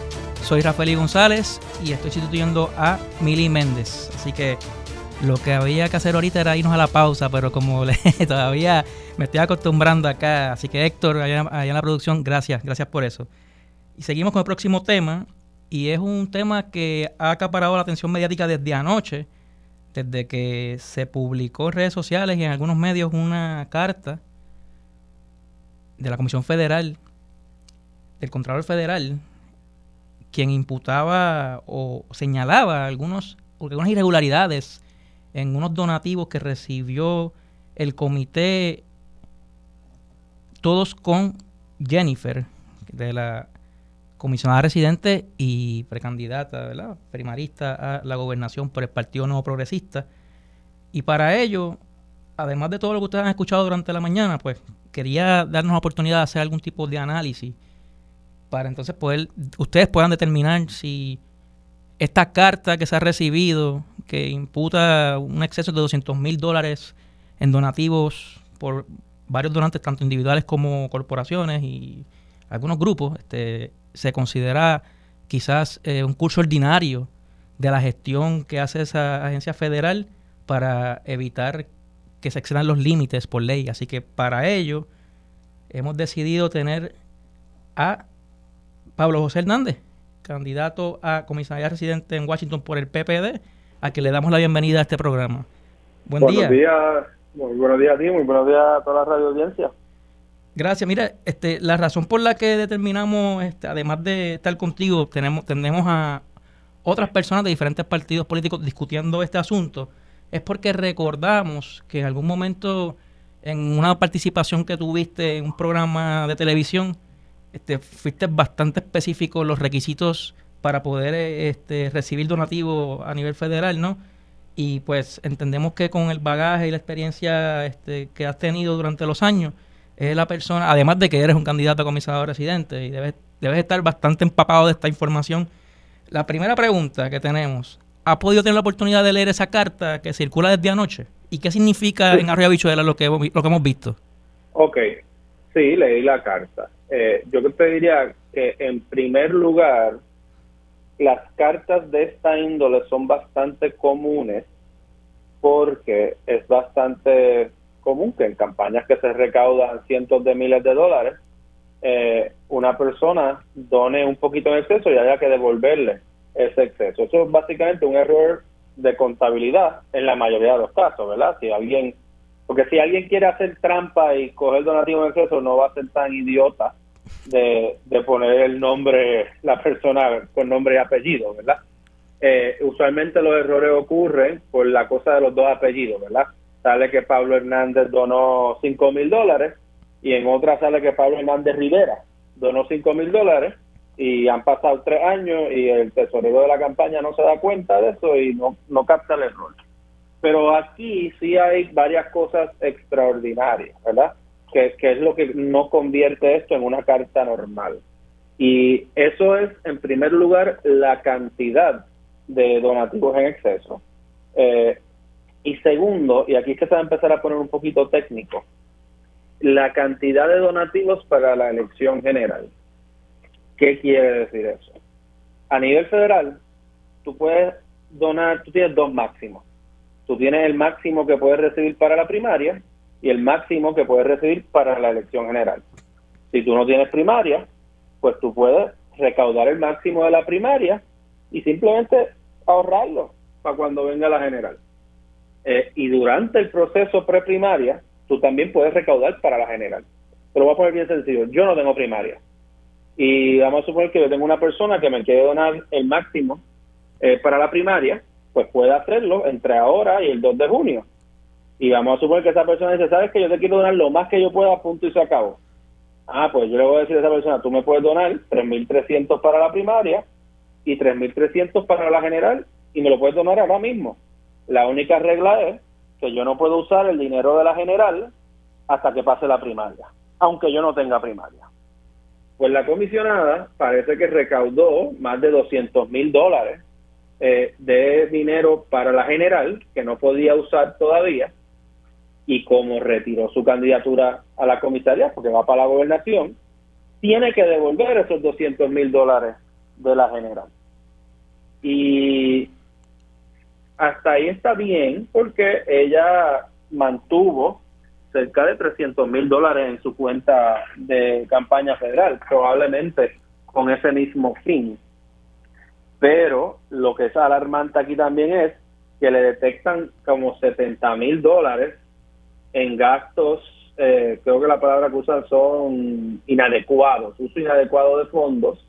Soy Rafael González y estoy sustituyendo a Mili Méndez. Así que lo que había que hacer ahorita era irnos a la pausa, pero como todavía me estoy acostumbrando acá, así que Héctor, allá, en la producción, gracias, gracias por eso. Y seguimos con el próximo tema, y es un tema que ha acaparado la atención mediática desde anoche, desde que se publicó en redes sociales y en algunos medios una carta de la Comisión Federal, del Contralor Federal, quien imputaba o señalaba algunos, algunas irregularidades en unos donativos que recibió el comité, todos con Jennifer, de la comisionada residente y precandidata, ¿verdad? primarista a la gobernación por el Partido Nuevo Progresista. Y para ello, además de todo lo que ustedes han escuchado durante la mañana, pues quería darnos la oportunidad de hacer algún tipo de análisis para entonces poder, ustedes puedan determinar si esta carta que se ha recibido, que imputa un exceso de 200 mil dólares en donativos por varios donantes, tanto individuales como corporaciones y algunos grupos, este, se considera quizás eh, un curso ordinario de la gestión que hace esa agencia federal para evitar que se excedan los límites por ley. Así que para ello hemos decidido tener a Pablo José Hernández, candidato a comisaría residente en Washington por el PPD, a que le damos la bienvenida a este programa. Buen buenos días, muy buenos días a ti, muy buenos días a toda la radio audiencia. Gracias. Mira, este, la razón por la que determinamos, este, además de estar contigo, tenemos, tenemos a otras personas de diferentes partidos políticos discutiendo este asunto, es porque recordamos que en algún momento, en una participación que tuviste en un programa de televisión, este, fuiste bastante específico los requisitos para poder este, recibir donativos a nivel federal, ¿no? Y pues entendemos que con el bagaje y la experiencia este, que has tenido durante los años, es la persona, además de que eres un candidato a comisario residente y debes, debes estar bastante empapado de esta información. La primera pregunta que tenemos, ¿ha podido tener la oportunidad de leer esa carta que circula desde anoche? ¿Y qué significa en Arroyo Bichuela lo que, lo que hemos visto? Ok, sí, leí la carta. Eh, yo te diría que en primer lugar, las cartas de esta índole son bastante comunes porque es bastante común que en campañas que se recaudan cientos de miles de dólares, eh, una persona done un poquito en exceso y haya que devolverle ese exceso. Eso es básicamente un error de contabilidad en la mayoría de los casos, ¿verdad? Si alguien, porque si alguien quiere hacer trampa y coger donativo en exceso, no va a ser tan idiota de, poner el nombre, la persona con nombre y apellido, ¿verdad? Eh, usualmente los errores ocurren por la cosa de los dos apellidos, ¿verdad? Sale que Pablo Hernández donó 5 mil dólares y en otra sale que Pablo Hernández Rivera donó 5 mil dólares y han pasado tres años y el tesorero de la campaña no se da cuenta de eso y no, no capta el error. Pero aquí sí hay varias cosas extraordinarias, ¿verdad? Que, es lo que no convierte esto en una carta normal. Y eso es, en primer lugar, la cantidad de donativos en exceso. Eh, y segundo, y aquí es que se va a empezar a poner un poquito técnico, la cantidad de donativos para la elección general. ¿Qué quiere decir eso? A nivel federal, tú puedes donar, tú tienes dos máximos. Tú tienes el máximo que puedes recibir para la primaria y el máximo que puedes recibir para la elección general. Si tú no tienes primaria, pues tú puedes recaudar el máximo de la primaria y simplemente ahorrarlo para cuando venga la general. Eh, y durante el proceso preprimaria, tú también puedes recaudar para la general. Pero voy a poner bien sencillo, yo no tengo primaria. Y vamos a suponer que yo tengo una persona que me quiere donar el máximo eh, para la primaria, pues puede hacerlo entre ahora y el 2 de junio y vamos a suponer que esa persona dice, sabes que yo te quiero donar lo más que yo pueda, punto y se acabó. Ah, pues yo le voy a decir a esa persona, tú me puedes donar 3.300 para la primaria y 3.300 para la general y me lo puedes donar ahora mismo. La única regla es que yo no puedo usar el dinero de la general hasta que pase la primaria, aunque yo no tenga primaria. Pues la comisionada parece que recaudó más de 200 mil dólares eh, de dinero para la general que no podía usar todavía y como retiró su candidatura a la comisaría porque va para la gobernación, tiene que devolver esos 200 mil dólares de la general. Y hasta ahí está bien porque ella mantuvo cerca de 300 mil dólares en su cuenta de campaña federal, probablemente con ese mismo fin. Pero lo que es alarmante aquí también es que le detectan como 70 mil dólares en gastos, eh, creo que la palabra que usan son inadecuados, uso inadecuado de fondos,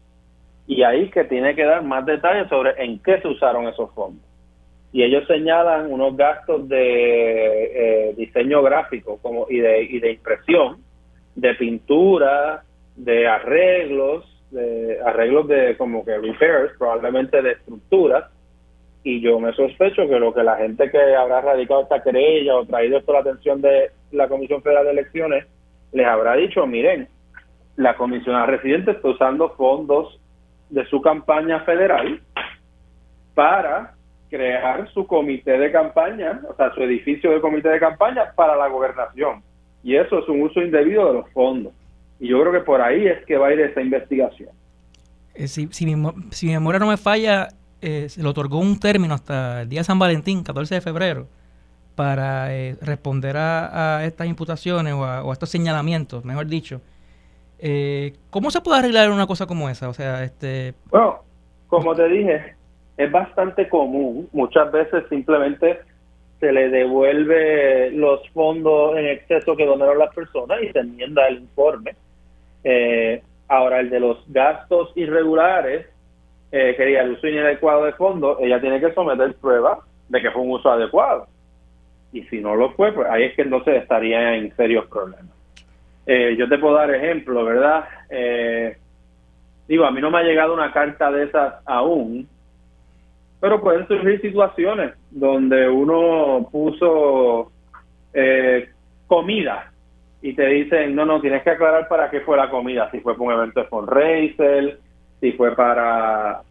y ahí que tiene que dar más detalles sobre en qué se usaron esos fondos. Y ellos señalan unos gastos de eh, diseño gráfico como y de, y de impresión, de pintura, de arreglos, de arreglos de como que repairs, probablemente de estructuras, y yo me sospecho que lo que la gente que habrá radicado esta querella o traído esto a la atención de la Comisión Federal de Elecciones les habrá dicho, miren, la comisión residente está usando fondos de su campaña federal para crear su comité de campaña, o sea, su edificio de comité de campaña para la gobernación. Y eso es un uso indebido de los fondos. Y yo creo que por ahí es que va a ir esa investigación. Eh, si, si, mi, si, mi, memoria no me falla, eh, se le otorgó un término hasta el día de San Valentín, 14 de febrero, para eh, responder a, estas imputaciones o a, estos señalamientos, mejor dicho. Eh, ¿Cómo se puede arreglar una cosa como esa? O sea, este... Bueno, como te dije, es bastante común. Muchas veces simplemente se le devuelve los fondos en exceso que donaron las personas y se enmienda el informe. Eh, ahora, el de los gastos irregulares, eh, que el uso inadecuado de fondos, ella tiene que someter pruebas de que fue un uso adecuado. Y si no lo fue, pues ahí es que entonces estaría en serios problemas. Eh, yo te puedo dar ejemplo, ¿verdad? Eh, digo, a mí no me ha llegado una carta de esas aún, pero pueden surgir situaciones donde uno puso eh, comida y te dicen, no, no, tienes que aclarar para qué fue la comida, si fue para un evento de fundraiser, si fue para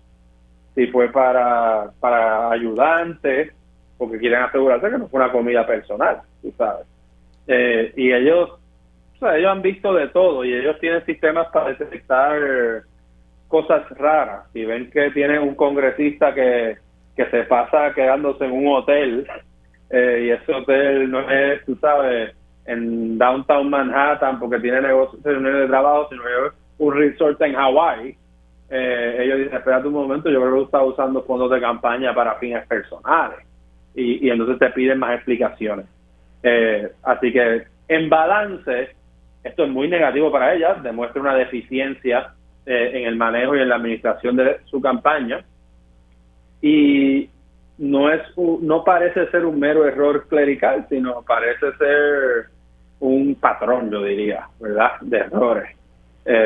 si fue para para ayudantes, porque quieren asegurarse que no fue una comida personal, tú sabes. Eh, y ellos, o ellos han visto de todo y ellos tienen sistemas para detectar cosas raras. Si ven que tienen un congresista que, que se pasa quedándose en un hotel eh, y ese hotel no es, tú sabes, en downtown Manhattan porque tiene negocios de trabajo, sino es un resort en Hawaii, eh, ellos dicen, espérate un momento, yo creo que está usando fondos de campaña para fines personales. Y, entonces te piden más explicaciones. Eh, así que en balance, esto es muy negativo para ellas, demuestra una deficiencia eh, en el manejo y en la administración de su campaña. Y no es no parece ser un mero error clerical, sino parece ser un patrón, yo diría, ¿verdad? De errores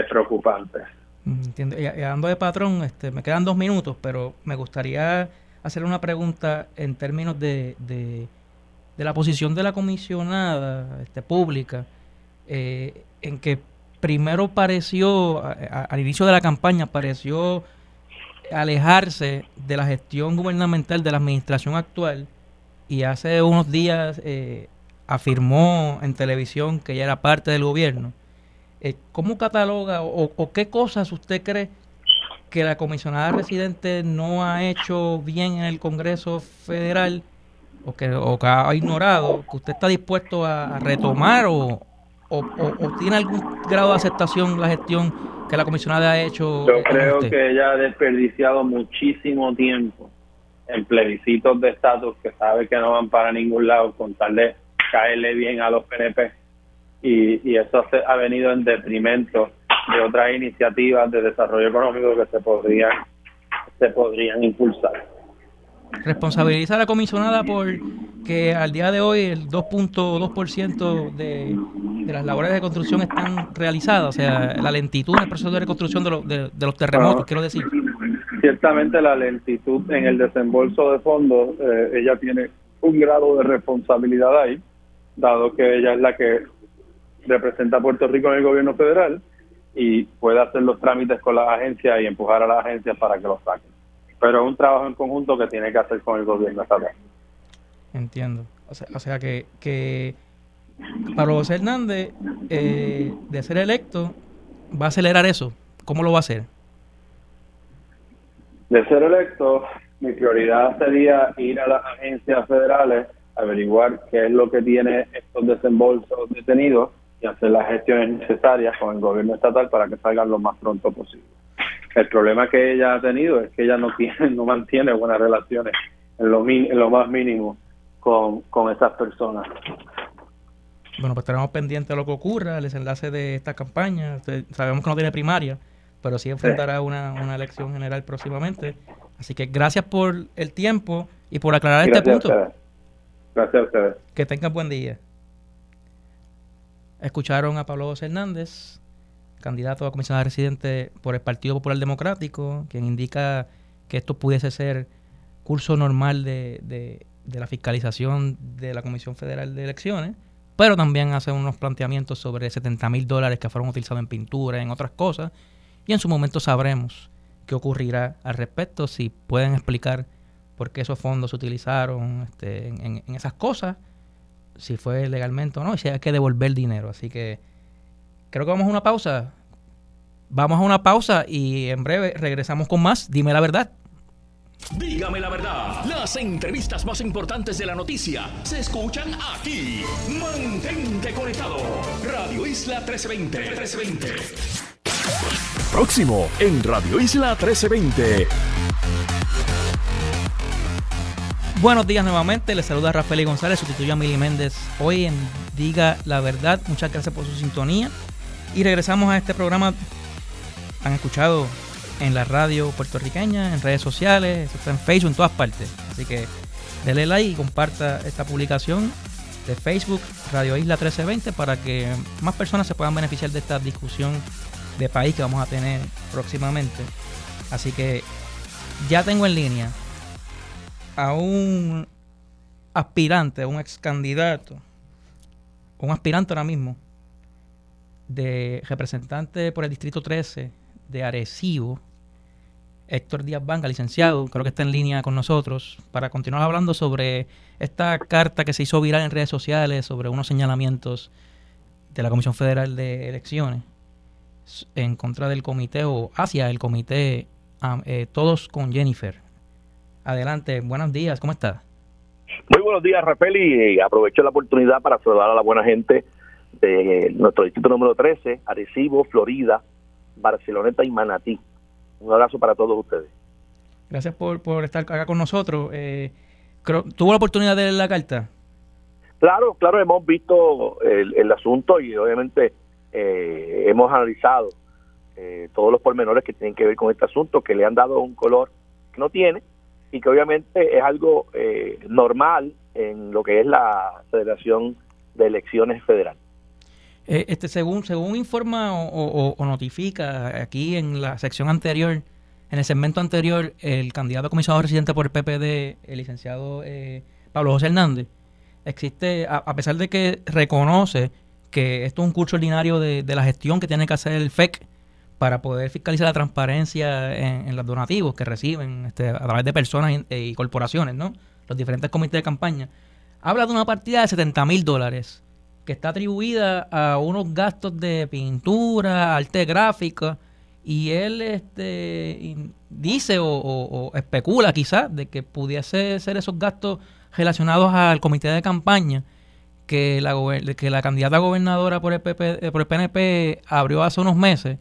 preocupantes. Entiendo. Y, hablando de patrón, este, me quedan dos minutos, pero me gustaría hacer una pregunta en términos de, de, la posición de la comisionada este, pública, eh, en que primero pareció, al inicio de la campaña, pareció alejarse de la gestión gubernamental de la administración actual y hace unos días eh, afirmó en televisión que ella era parte del gobierno. Eh, ¿Cómo cataloga o, qué cosas usted cree que la comisionada residente no ha hecho bien en el Congreso Federal o que, ha ignorado, que usted está dispuesto a, retomar o, tiene algún grado de aceptación la gestión que la comisionada ha hecho? Yo creo que ella ha desperdiciado muchísimo tiempo en plebiscitos de estatus que sabe que no van para ningún lado con tal de caerle bien a los PNP y, eso ha venido en detrimento de otras iniciativas de desarrollo económico que se podrían se podrían impulsar. Responsabiliza a la comisionada por que al día de hoy el 2.2% de, de las labores de construcción están realizadas, o sea, la lentitud en el proceso de reconstrucción de, los, de, los terremotos, quiero decir. Ciertamente la lentitud en el desembolso de fondos, eh, ella tiene un grado de responsabilidad ahí, dado que ella es la que representa a Puerto Rico en el gobierno federal y puede hacer los trámites con las agencias y empujar a las agencias para que lo saquen. Pero es un trabajo en conjunto que tiene que hacer con el gobierno estatal. Entiendo. O sea, o sea que, que Pablo José Hernández, eh, de ser electo, va a acelerar eso. ¿Cómo lo va a hacer? De ser electo, mi prioridad sería ir a las agencias federales, averiguar qué es lo que tiene estos desembolsos detenidos y hacer las gestiones necesarias con el gobierno estatal para que salgan lo más pronto posible. El problema que ella ha tenido es que ella no tiene, no mantiene buenas relaciones en lo, en lo más mínimo con, con esas personas. Bueno, pues estaremos pendientes de lo que ocurra, el desenlace de esta campaña. Sabemos que no tiene primaria, pero sí enfrentará una, una elección general próximamente. Así que gracias por el tiempo y por aclarar este punto. Gracias a ustedes. Que tengan buen día. Escucharon a Pablo Hernández, candidato a comisionado residente por el Partido Popular Democrático, quien indica que esto pudiese ser curso normal de, de, la fiscalización de la Comisión Federal de Elecciones, pero también hace unos planteamientos sobre 70 mil dólares que fueron utilizados en pintura, en otras cosas, y en su momento sabremos qué ocurrirá al respecto, si pueden explicar por qué esos fondos se utilizaron este, en, en esas cosas si fue legalmente o no, y si hay que devolver dinero. Así que creo que vamos a una pausa. Vamos a una pausa y en breve regresamos con más. Dime la verdad. Dígame la verdad, las entrevistas más importantes de la noticia se escuchan aquí. Mantente conectado. Radio Isla 1320. 1320. Próximo en Radio Isla 1320. Buenos días nuevamente, les saluda Rafael González, sustituyo a Mili Méndez hoy en Diga la Verdad. Muchas gracias por su sintonía. Y regresamos a este programa. Han escuchado en la radio puertorriqueña, en redes sociales, en Facebook, en todas partes. Así que denle like y comparta esta publicación de Facebook Radio Isla 1320 para que más personas se puedan beneficiar de esta discusión de país que vamos a tener próximamente. Así que ya tengo en línea a un aspirante, un ex candidato, un aspirante ahora mismo, de representante por el Distrito 13 de Arecibo, Héctor Díaz Banga, licenciado, creo que está en línea con nosotros, para continuar hablando sobre esta carta que se hizo viral en redes sociales sobre unos señalamientos de la Comisión Federal de Elecciones en contra del comité o hacia el comité eh, Todos con Jennifer. Adelante, buenos días, ¿cómo está? Muy buenos días, Rafael, y aprovecho la oportunidad para saludar a la buena gente de nuestro distrito número 13, Arecibo, Florida, Barceloneta y Manatí. Un abrazo para todos ustedes. Gracias por, por estar acá con nosotros. Eh, ¿Tuvo la oportunidad de leer la carta? Claro, claro, hemos visto el, asunto y obviamente eh, hemos analizado eh, todos los pormenores que tienen que ver con este asunto, que le han dado un color que no tiene y que obviamente es algo normal en lo que es la Federación de Elecciones Federal. Eh, este, según, según informa o, notifica aquí en la sección anterior, en el segmento anterior, el candidato a comisionado residente por el PPD, el licenciado eh, Pablo José Hernández, existe, a, pesar de que reconoce que esto es un curso ordinario de, la gestión que tiene que hacer el FEC para poder fiscalizar la transparencia en, los donativos que reciben este, a través de personas y, y corporaciones, ¿no? Los diferentes comités de campaña. Habla de una partida de 70 mil dólares que está atribuida a unos gastos de pintura, arte gráfica, y él este, dice o, especula quizás de que pudiese ser esos gastos relacionados al comité de campaña que la, que la candidata gobernadora por el, PP, por el PNP abrió hace unos meses,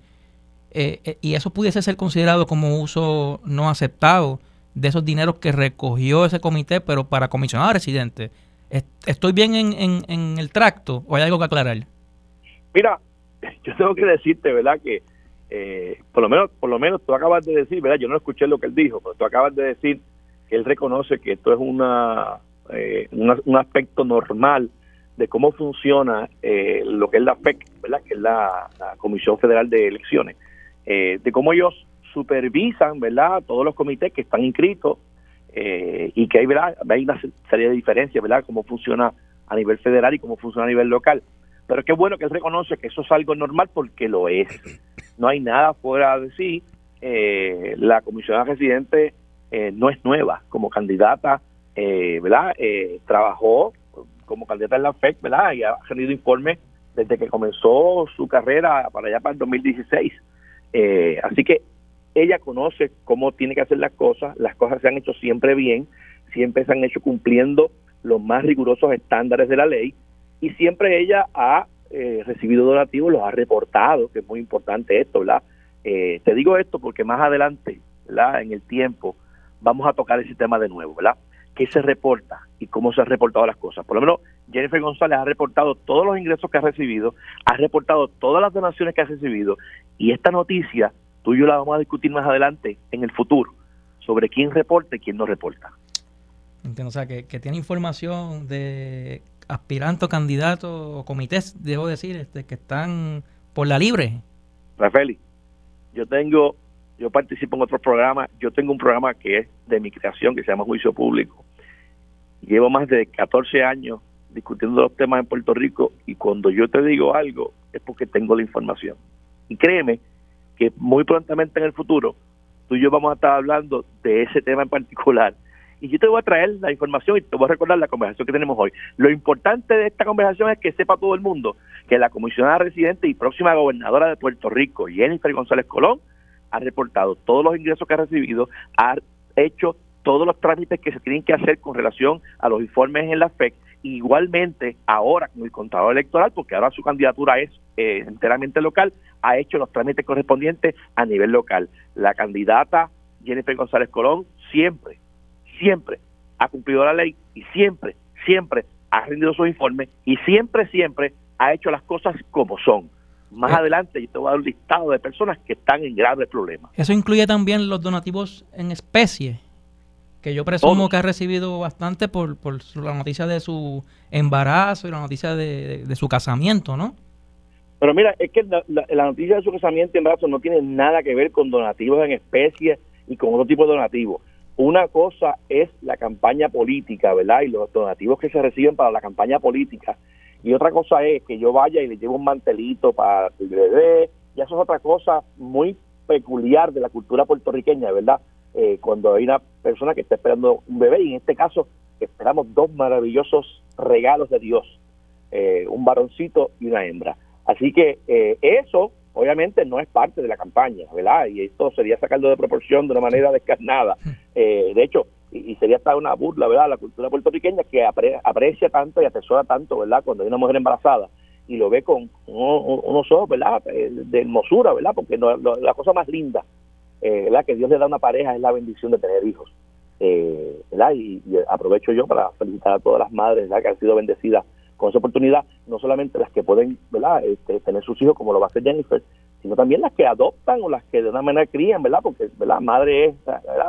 eh, eh, y eso pudiese ser considerado como uso no aceptado de esos dineros que recogió ese comité, pero para comisionar residentes. ¿Estoy bien en, el tracto o hay algo que aclarar? Mira, yo tengo que decirte, ¿verdad? Que eh, por lo menos por lo menos tú acabas de decir, ¿verdad? Yo no escuché lo que él dijo, pero tú acabas de decir que él reconoce que esto es una, eh, un aspecto normal de cómo funciona eh, lo que es la FEC, ¿verdad? Que es la, Comisión Federal de Elecciones, de cómo ellos supervisan, ¿verdad? Todos los comités que están inscritos eh, y que hay, ¿verdad? hay una serie de diferencias, ¿verdad? Cómo funciona a nivel federal y cómo funciona a nivel local. Pero qué bueno que él reconoce que eso es algo normal porque lo es. No hay nada fuera de sí. Eh, la comisionada residente eh, no es nueva como candidata, ¿verdad? trabajó como candidata en la FEC, ¿verdad? Y ha tenido informes desde que comenzó su carrera para allá para el 2016. Así que ella conoce cómo tiene que hacer las cosas, las cosas se han hecho siempre bien, siempre se han hecho cumpliendo los más rigurosos estándares de la ley y siempre ella ha eh, recibido donativos, los ha reportado, que es muy importante esto, ¿verdad? Eh, te digo esto porque más adelante, ¿verdad? En el tiempo vamos a tocar ese tema de nuevo, ¿verdad? ¿Qué se reporta y cómo se han reportado las cosas? Por lo menos Jennifer González ha reportado todos los ingresos que ha recibido, ha reportado todas las donaciones que ha recibido y esta noticia tú y yo la vamos a discutir más adelante, en el futuro, sobre quién reporta y quién no reporta. Entiendo, o sea, que, tiene información de aspirantes, candidatos o comités, debo decir, este, que están por la libre. Rafael, yo tengo, yo participo en otro programa, yo tengo un programa que es de mi creación, que se llama Juicio Público. Llevo más de 14 años discutiendo los temas en Puerto Rico y cuando yo te digo algo es porque tengo la información. Y créeme que muy prontamente en el futuro tú y yo vamos a estar hablando de ese tema en particular Y yo te voy a traer la información y te voy a recordar la conversación que tenemos hoy. Lo importante de esta conversación es que sepa todo el mundo que la comisionada residente y próxima gobernadora de Puerto Rico, Jennifer González Colón, ha reportado todos los ingresos que ha recibido, ha hecho todos los trámites que se tienen que hacer con relación a los informes en la FEC Igualmente, ahora con el contador electoral, porque ahora su candidatura es eh, enteramente local, ha hecho los trámites correspondientes a nivel local. La candidata Jennifer González Colón siempre, siempre ha cumplido la ley y siempre, siempre ha rendido sus informes y siempre, siempre ha hecho las cosas como son. Más eh. adelante yo te voy a dar un listado de personas que están en graves problemas. Eso incluye también los donativos en especie que yo presumo que ha recibido bastante por, por la noticia de su embarazo y la noticia de, su casamiento, ¿no? Pero mira, es que la, noticia de su casamiento y embarazo no tiene nada que ver con donativos en especie y con otro tipo de donativos. Una cosa es la campaña política, ¿verdad? Y los donativos que se reciben para la campaña política. Y otra cosa es que yo vaya y le llevo un mantelito para el bebé. Y eso es otra cosa muy peculiar de la cultura puertorriqueña, ¿verdad? Eh, cuando hay una persona que está esperando un bebé y en este caso esperamos dos maravillosos regalos de Dios, eh, un varoncito y una hembra. Así que eh, eso obviamente no es parte de la campaña, ¿verdad? Y esto sería sacarlo de proporción de una manera descarnada. de hecho, y, sería hasta una burla, ¿verdad? La cultura puertorriqueña que aprecia tanto y atesora tanto, ¿verdad? Cuando hay una mujer embarazada y lo ve con unos ojos, ¿verdad? De hermosura, ¿verdad? Porque no, la cosa más linda eh, que Dios le da una pareja es la bendición de tener hijos. Eh, Y, aprovecho yo para felicitar a todas las madres que han sido bendecidas con esa oportunidad, no solamente las que pueden ¿verdad? Este, tener sus hijos como lo va a hacer Jennifer, sino también las que adoptan o las que de una manera crían, ¿verdad? Porque ¿verdad? madre es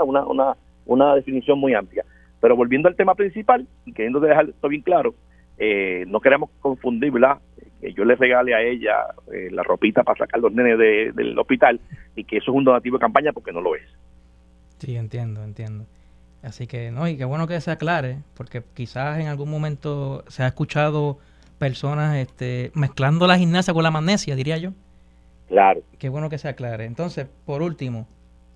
Una, una, una definición muy amplia. Pero volviendo al tema principal, y queriendo dejar esto bien claro, eh, no queremos confundir, ¿verdad? Que yo le regale a ella eh, la ropita para sacar los nenes del hospital y que eso es un donativo de campaña porque no lo es. Sí, entiendo, entiendo. Así que, no, y qué bueno que se aclare, porque quizás en algún momento se ha escuchado personas este, mezclando la gimnasia con la magnesia, diría yo. Claro. Qué bueno que se aclare. Entonces, por último,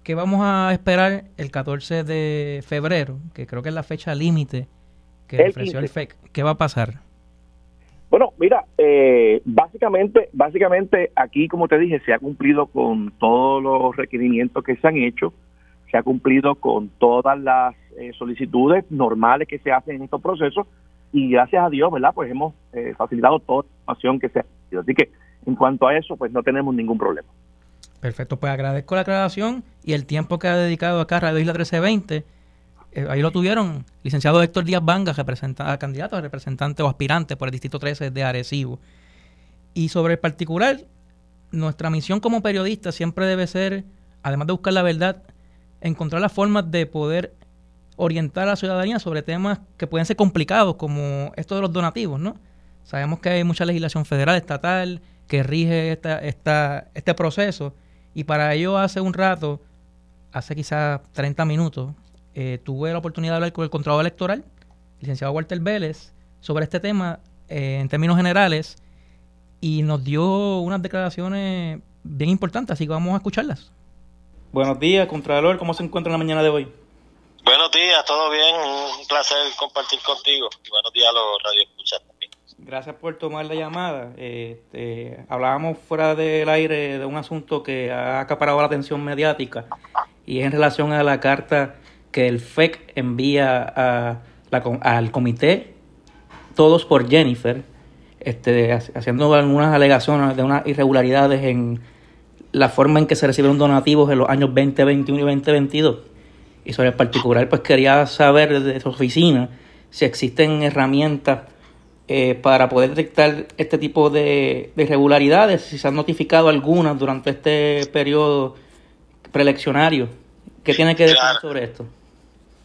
¿qué vamos a esperar el 14 de febrero, que creo que es la fecha límite que ofreció el FEC, ¿qué va a pasar? Bueno, mira, eh, básicamente, básicamente aquí, como te dije, se ha cumplido con todos los requerimientos que se han hecho, se ha cumplido con todas las eh, solicitudes normales que se hacen en estos procesos y gracias a Dios, ¿verdad? Pues hemos eh, facilitado toda la información que se ha hecho. Así que en cuanto a eso, pues no tenemos ningún problema. Perfecto, pues agradezco la aclaración y el tiempo que ha dedicado acá Radio Isla 1320 eh, ahí lo tuvieron, licenciado Héctor Díaz Vanga, representa, candidato a representante o aspirante por el Distrito 13 de Arecibo. Y sobre el particular, nuestra misión como periodista siempre debe ser, además de buscar la verdad, encontrar las formas de poder orientar a la ciudadanía sobre temas que pueden ser complicados, como esto de los donativos, ¿no? Sabemos que hay mucha legislación federal, estatal, que rige esta, esta, este proceso, y para ello hace un rato, hace quizás 30 minutos, eh, tuve la oportunidad de hablar con el Contralor Electoral, licenciado Walter Vélez, sobre este tema eh, en términos generales y nos dio unas declaraciones bien importantes, así que vamos a escucharlas. Buenos días, Contralor, ¿cómo se encuentra en la mañana de hoy? Buenos días, todo bien, un placer compartir contigo. Buenos días a los radioescuchas también. Gracias por tomar la llamada. Este, hablábamos fuera del aire de un asunto que ha acaparado la atención mediática y es en relación a la carta que el FEC envía a al comité Todos por Jennifer, este, haciendo algunas alegaciones de unas irregularidades en la forma en que se recibieron donativos en los años 2021 y 2022. Y sobre el particular, pues quería saber de su oficina si existen herramientas eh, para poder detectar este tipo de, irregularidades, si se han notificado algunas durante este periodo preeleccionario. ¿Qué tiene que decir sobre esto?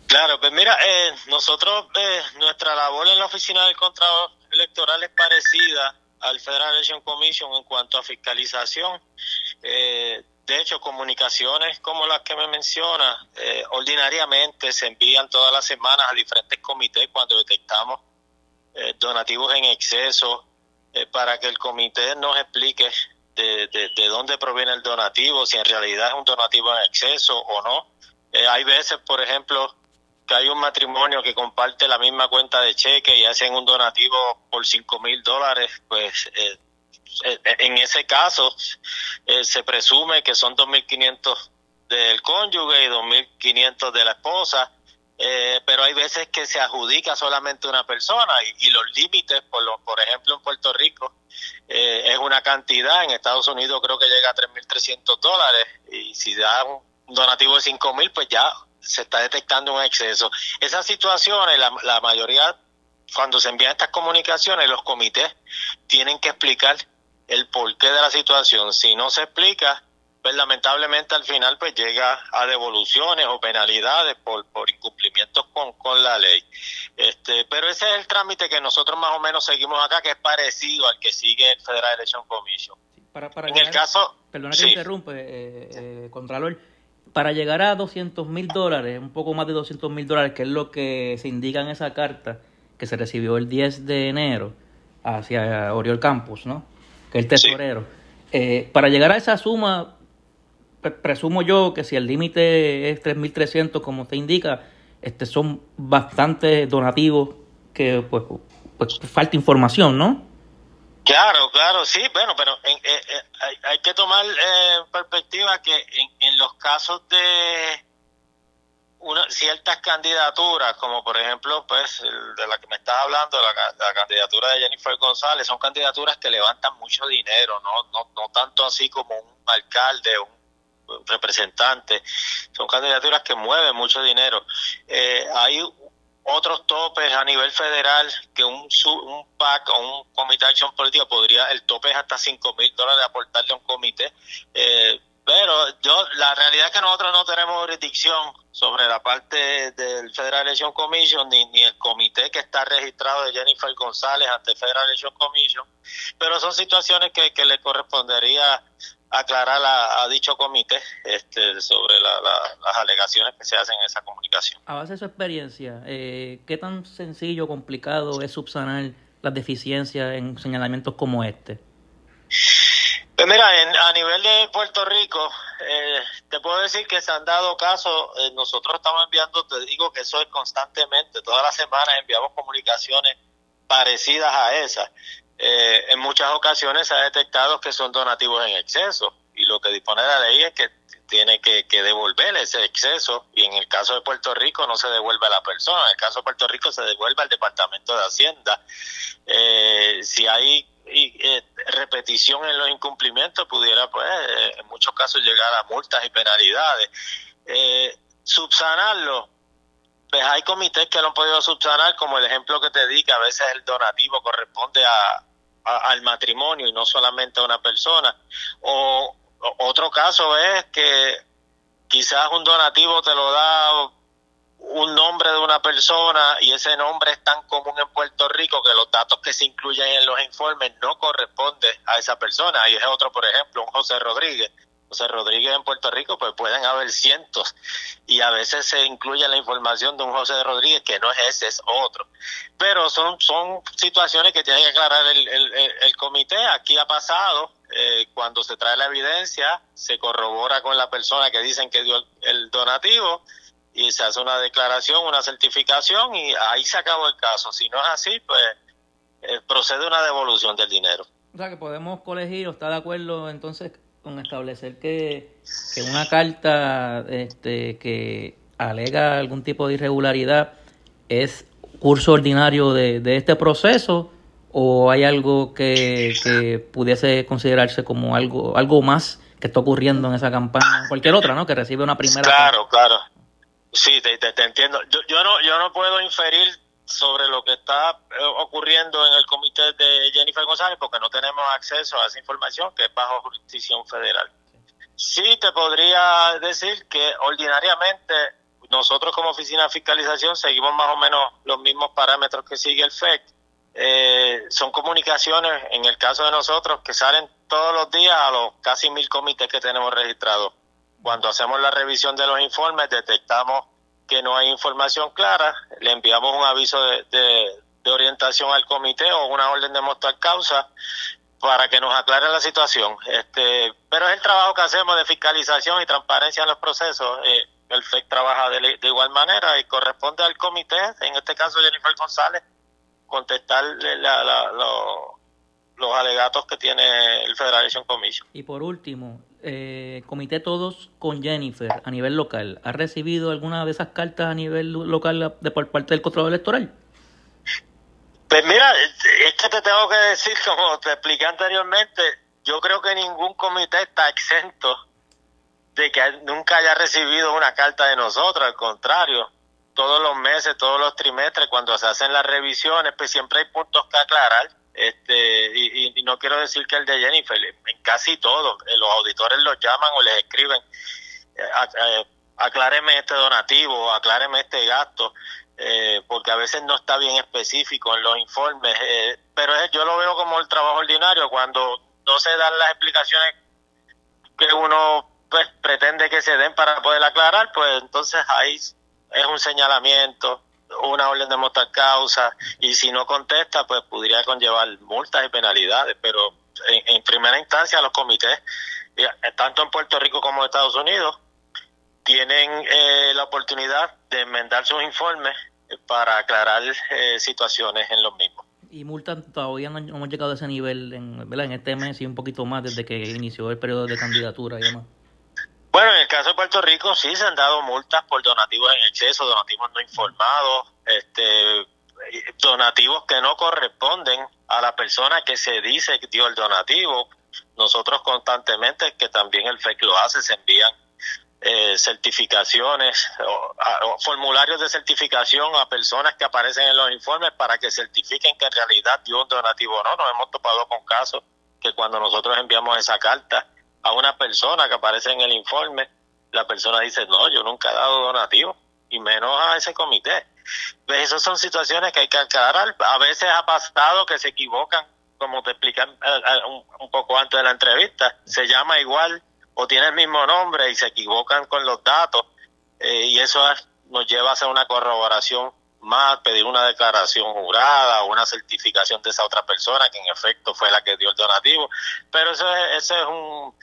Claro, pues mira, eh, nosotros, eh, nuestra labor en la oficina del Contralor Electoral es parecida al Federal Election Commission en cuanto a fiscalización. Eh, de hecho, comunicaciones como las que me menciona, ordinariamente se envían todas las semanas a diferentes comités cuando detectamos donativos en exceso, para que el comité nos explique de, de, dónde proviene el donativo, si en realidad es un donativo en exceso o no. hay veces, por ejemplo, que hay un matrimonio que comparte la misma cuenta de cheque y hacen un donativo por cinco mil dólares, pues eh, eh, en ese caso eh, se presume que son 2.500 del cónyuge y 2.500 de la esposa, pero hay veces que se adjudica solamente una persona y, los límites, por, lo, por ejemplo en Puerto Rico, es una cantidad, en Estados Unidos creo que llega a 3.300 dólares y si da un donativo de 5.000 pues ya se está detectando un exceso. Esas situaciones, la, la mayoría, cuando se envían estas comunicaciones, los comités tienen que explicar el porqué de la situación. Si no se explica, pues lamentablemente al final pues llega a devoluciones o penalidades por, por incumplimientos con, con la ley. Este, pero ese es el trámite que nosotros más o menos seguimos acá, que es parecido al que sigue el Federal Election Commission. Para, para en el caso... Perdona que interrumpe, eh, eh, Contralor. Para llegar a 200 mil dólares, un poco más de 200 mil dólares, que es lo que se indica en esa carta que se recibió el 10 de enero hacia Oriol Campus, ¿no? el tesorero. Eh, para llegar a esa suma, presumo yo que si el límite es 3.300, como usted indica, este, son bastantes donativos que pues, pues falta información, ¿no? Claro, claro, sí, bueno, pero eh, eh, hay, que tomar en perspectiva que en, en los casos de una, ciertas candidaturas, como por ejemplo, pues, de la que me estás hablando, la, candidatura de Jennifer González, son candidaturas que levantan mucho dinero, no, no, no tanto así como un alcalde, un representante, son candidaturas que mueven mucho dinero. Eh, hay otros topes a nivel federal que un, un PAC o un comité de acción política podría, el tope es hasta 5 mil dólares aportarle a un comité. Eh, pero yo, la realidad es que nosotros no tenemos jurisdicción sobre la parte del Federal Election Commission ni, ni el comité que está registrado de Jennifer González ante Federal Election Commission, pero son situaciones que, que le correspondería aclarar a, dicho comité este, sobre las alegaciones que se hacen en esa comunicación. A base de su experiencia, eh, ¿qué tan sencillo o complicado es subsanar las deficiencias en señalamientos como este? Pues mira, a nivel de Puerto Rico, eh, te puedo decir que se han dado casos, eh, nosotros estamos enviando, te digo que eso es constantemente, todas las semanas enviamos comunicaciones parecidas a esas. Eh, en muchas ocasiones se ha detectado que son donativos en exceso y lo que dispone la ley es que tiene que, devolver ese exceso y en el caso de Puerto Rico no se devuelve a la persona, en el caso de Puerto Rico se devuelve al Departamento de Hacienda. si hay eh, repetición en los incumplimientos pudiera, pues, eh, en muchos casos llegar a multas y penalidades. Eh, subsanarlo, pues hay comités que lo han podido subsanar, como el ejemplo que te di, que a veces el donativo corresponde a, al matrimonio y no solamente a una persona. O, otro caso es que quizás un donativo te lo da un nombre de una persona y ese nombre es tan común en Puerto Rico que los datos que se incluyen en los informes no corresponden a esa persona. Y es otro, por ejemplo, un José Rodríguez. José Rodríguez en Puerto Rico, pues pueden haber cientos y a veces se incluye la información de un José Rodríguez que no es ese, es otro. Pero son, son situaciones que tiene que aclarar el, el, comité. Aquí ha pasado, eh, cuando se trae la evidencia, se corrobora con la persona que dicen que dio el donativo y se hace una declaración, una certificación y ahí se acabó el caso. Si no es así, pues eh, procede una devolución del dinero. O sea, que podemos colegir o está de acuerdo entonces con establecer que, que una carta este, que alega algún tipo de irregularidad es curso ordinario de, de este proceso o hay algo que, que pudiese considerarse como algo algo más que está ocurriendo en esa campaña, cualquier otra, ¿no? Que recibe una primera. Claro, claro. Sí, te, te, entiendo. Yo, yo, no, yo no puedo inferir sobre lo que está eh, ocurriendo en el comité de Jennifer González porque no tenemos acceso a esa información que es bajo jurisdicción federal. Sí te podría decir que ordinariamente nosotros como oficina de fiscalización seguimos más o menos los mismos parámetros que sigue el FEC. Eh, son comunicaciones, en el caso de nosotros, que salen todos los días a los casi mil comités que tenemos registrados cuando hacemos la revisión de los informes, detectamos que no hay información clara, le enviamos un aviso de, orientación al comité o una orden de mostrar causa para que nos aclare la situación. Este, pero es el trabajo que hacemos de fiscalización y transparencia en los procesos. Eh, el FEC trabaja de, igual manera y corresponde al comité, en este caso Jennifer González, contestar los alegatos que tiene el Federation Commission. Y por último, eh, comité todos con Jennifer a nivel local. ¿Ha recibido alguna de esas cartas a nivel local de por parte del control electoral? Pues mira, es que te tengo que decir, como te expliqué anteriormente, yo creo que ningún comité está exento de que nunca haya recibido una carta de nosotros, al contrario, todos los meses, todos los trimestres, cuando se hacen las revisiones, pues siempre hay puntos que aclarar. Este, y, no quiero decir que el de Jennifer, en casi todo, eh, los auditores los llaman o les escriben, eh, eh, acláreme este donativo, acláreme este gasto, porque a veces no está bien específico en los informes, pero yo lo veo como el trabajo ordinario, cuando no se dan las explicaciones que uno pues pretende que se den para poder aclarar, pues entonces ahí es un señalamiento, una orden de mostrar causa, y si no contesta, pues podría conllevar multas y penalidades, pero en, primera instancia los comités, tanto en Puerto Rico como en Estados Unidos, tienen eh, la oportunidad de enmendar sus informes para aclarar eh, situaciones en los mismos y multas todavía no, hemos llegado a ese nivel en, en este mes y un poquito más desde que inició el periodo de candidatura y demás. Bueno, en el caso de Puerto Rico sí se han dado multas por donativos en exceso, donativos no informados, este, donativos que no corresponden a la persona que se dice que dio el donativo. Nosotros constantemente, que también el FEC lo hace, se envían eh, certificaciones o, formularios de certificación a personas que aparecen en los informes para que certifiquen que en realidad dio un donativo o no. Nos hemos topado con casos que cuando nosotros enviamos esa carta a una persona que aparece en el informe, la persona dice, no, yo nunca he dado donativo, y menos a ese comité. Pues esas son situaciones que hay que aclarar. A veces ha pasado que se equivocan, como te expliqué eh, eh, un poco antes de la entrevista, se llama igual o tiene el mismo nombre y se equivocan con los datos eh, y eso nos lleva a hacer una corroboración más, pedir una declaración jurada o una certificación de esa otra persona que en efecto fue la que dio el donativo. Pero eso es, es un,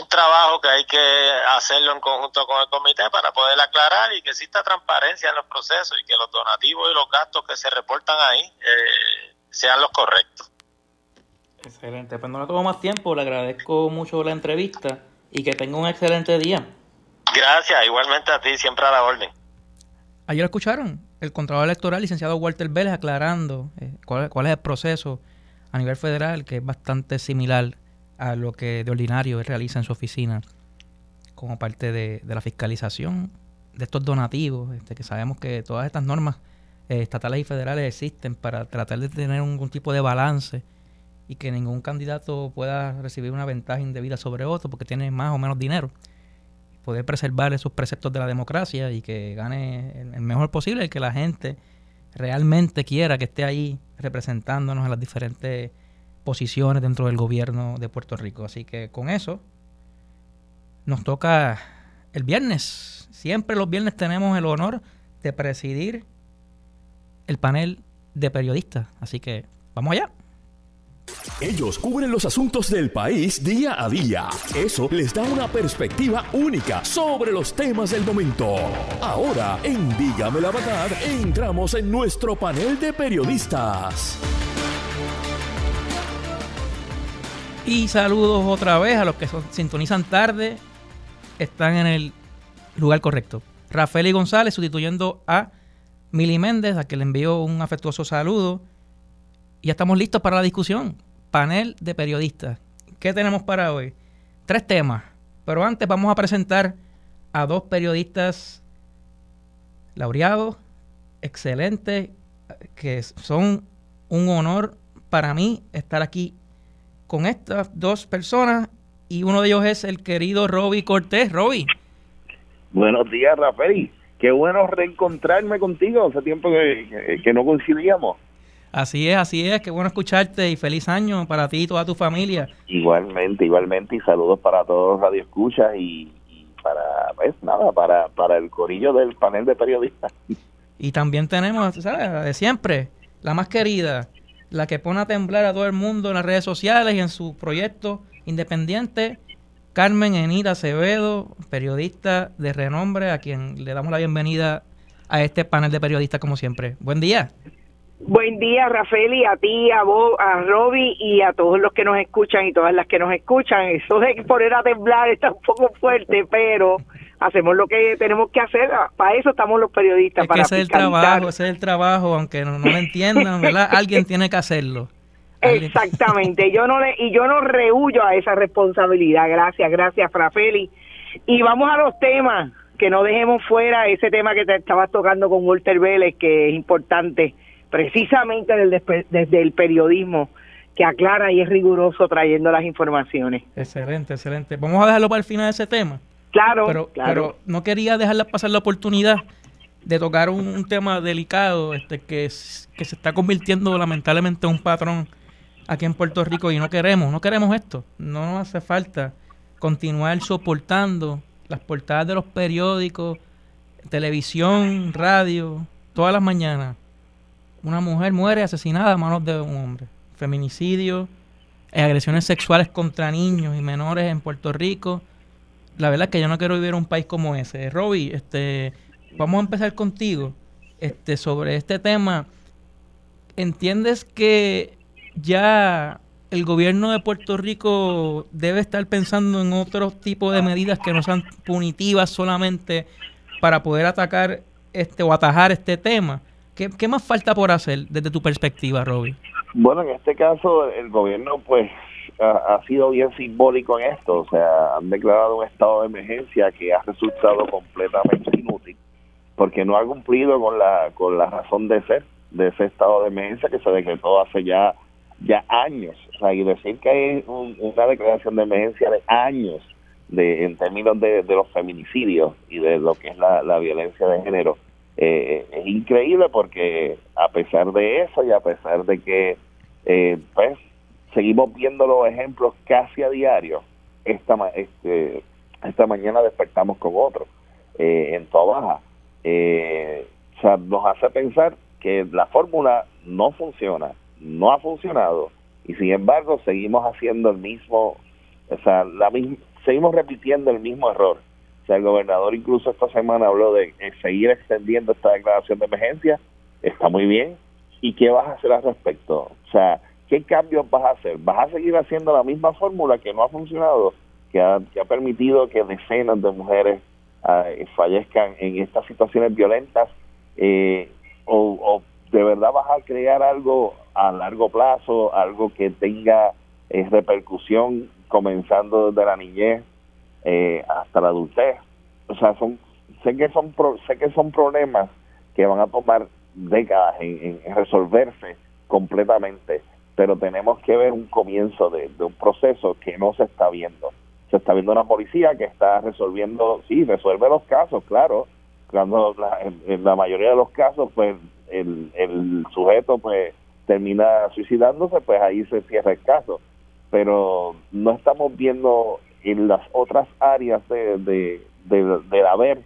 un trabajo que hay que hacerlo en conjunto con el comité para poder aclarar y que exista transparencia en los procesos y que los donativos y los gastos que se reportan ahí eh, sean los correctos. Excelente, pues no le tomo más tiempo, le agradezco mucho la entrevista y que tenga un excelente día. Gracias, igualmente a ti, siempre a la orden. Ayer escucharon el Contralor Electoral, licenciado Walter Vélez, aclarando eh, cuál, cuál, es el proceso a nivel federal, que es bastante similar a lo que de ordinario él realiza en su oficina como parte de, la fiscalización de estos donativos, este, que sabemos que todas estas normas eh, estatales y federales existen para tratar de tener un tipo de balance y que ningún candidato pueda recibir una ventaja indebida sobre otro porque tiene más o menos dinero. Poder preservar esos preceptos de la democracia y que gane el mejor posible y que la gente realmente quiera que esté ahí representándonos en las diferentes posiciones dentro del gobierno de Puerto Rico. Así que con eso nos toca el viernes. Siempre los viernes tenemos el honor de presidir el panel de periodistas. Así que vamos allá. Ellos cubren los asuntos del país día a día. Eso les da una perspectiva única sobre los temas del momento. Ahora, en Dígame la Verdad, entramos en nuestro panel de periodistas. Y saludos otra vez a los que sintonizan tarde. Están en el lugar correcto. Rafael y González sustituyendo a Mili Méndez, a quien le envío un afectuoso saludo ya estamos listos para la discusión. Panel de periodistas. ¿Qué tenemos para hoy? Tres temas. Pero antes vamos a presentar a dos periodistas laureados, excelentes, que son un honor para mí estar aquí con estas dos personas y uno de ellos es el querido Roby Cortés. Roby. Buenos días, Rafael. Qué bueno reencontrarme contigo. Hace tiempo que, que no coincidíamos. Así es, así es, qué bueno escucharte y feliz año para ti y toda tu familia. Igualmente, igualmente y saludos para todos los radioescuchas y, y para, pues nada, para, para el corillo del panel de periodistas. Y también tenemos, ¿sabes? De siempre, la más querida, la que pone a temblar a todo el mundo en las redes sociales y en su proyecto independiente, Carmen Enita Acevedo, periodista de renombre, a quien le damos la bienvenida a este panel de periodistas como siempre. Buen día. Buen día, Rafael, y a ti, a vos, a Roby y a todos los que nos escuchan y todas las que nos escuchan. Eso de poner a temblar está un poco fuerte, pero hacemos lo que tenemos que hacer. Para eso estamos los periodistas. para ese es el trabajo, ese es el trabajo, aunque no, lo entiendan, ¿verdad? Alguien tiene que hacerlo. Exactamente, yo no le, y yo no rehuyo a esa responsabilidad. Gracias, gracias, Frafeli. Y vamos a los temas, que no dejemos fuera ese tema que te estabas tocando con Walter Vélez, que es importante precisamente desde el periodismo que aclara y es riguroso trayendo las informaciones. Excelente, excelente. Vamos a dejarlo para el final de ese tema. Claro, pero, claro. pero no quería dejarla pasar la oportunidad de tocar un, tema delicado este que, que se está convirtiendo lamentablemente en un patrón aquí en Puerto Rico y no queremos, no queremos esto. No nos hace falta continuar soportando las portadas de los periódicos, televisión, radio, todas las mañanas una mujer muere asesinada a manos de un hombre. Feminicidio, agresiones sexuales contra niños y menores en Puerto Rico. La verdad es que yo no quiero vivir en un país como ese. Roby, este, vamos a empezar contigo este, sobre este tema. ¿Entiendes que ya el gobierno de Puerto Rico debe estar pensando en otro tipo de medidas que no sean punitivas solamente para poder atacar este o atajar este tema? ¿Qué, más falta por hacer desde tu perspectiva, Robin? Bueno, en este caso el gobierno pues ha, sido bien simbólico en esto, o sea, han declarado un estado de emergencia que ha resultado completamente inútil porque no ha cumplido con la con la razón de ser de ese estado de emergencia que se decretó hace ya ya años, o sea, y decir que hay una declaración de emergencia de años de en términos de, los feminicidios y de lo que es la violencia de género eh, es increíble porque a pesar de eso y a pesar de que eh, pues seguimos viendo los ejemplos casi a diario, esta, este, esta mañana despertamos con otro eh, en toda baja. o sea, nos hace pensar que la fórmula no funciona, no ha funcionado y sin embargo seguimos haciendo el mismo, o sea, la seguimos repitiendo el mismo error el gobernador incluso esta semana habló de seguir extendiendo esta declaración de emergencia. Está muy bien. ¿Y qué vas a hacer al respecto? O sea, ¿qué cambios vas a hacer? ¿Vas a seguir haciendo la misma fórmula que no ha funcionado, que ha, permitido que decenas de mujeres ah, fallezcan en estas situaciones violentas? Eh, o, de verdad vas a crear algo a largo plazo, algo que tenga eh, repercusión comenzando desde la niñez eh, hasta la adultez. O sea, son sé que son sé que son problemas que van a tomar décadas en, resolverse completamente, pero tenemos que ver un comienzo de, un proceso que no se está viendo. Se está viendo una policía que está resolviendo, sí, resuelve los casos, claro, cuando en, la mayoría de los casos, pues el, sujeto pues termina suicidándose, pues ahí se cierra el caso. Pero no estamos viendo en las otras áreas de, de, de, del haber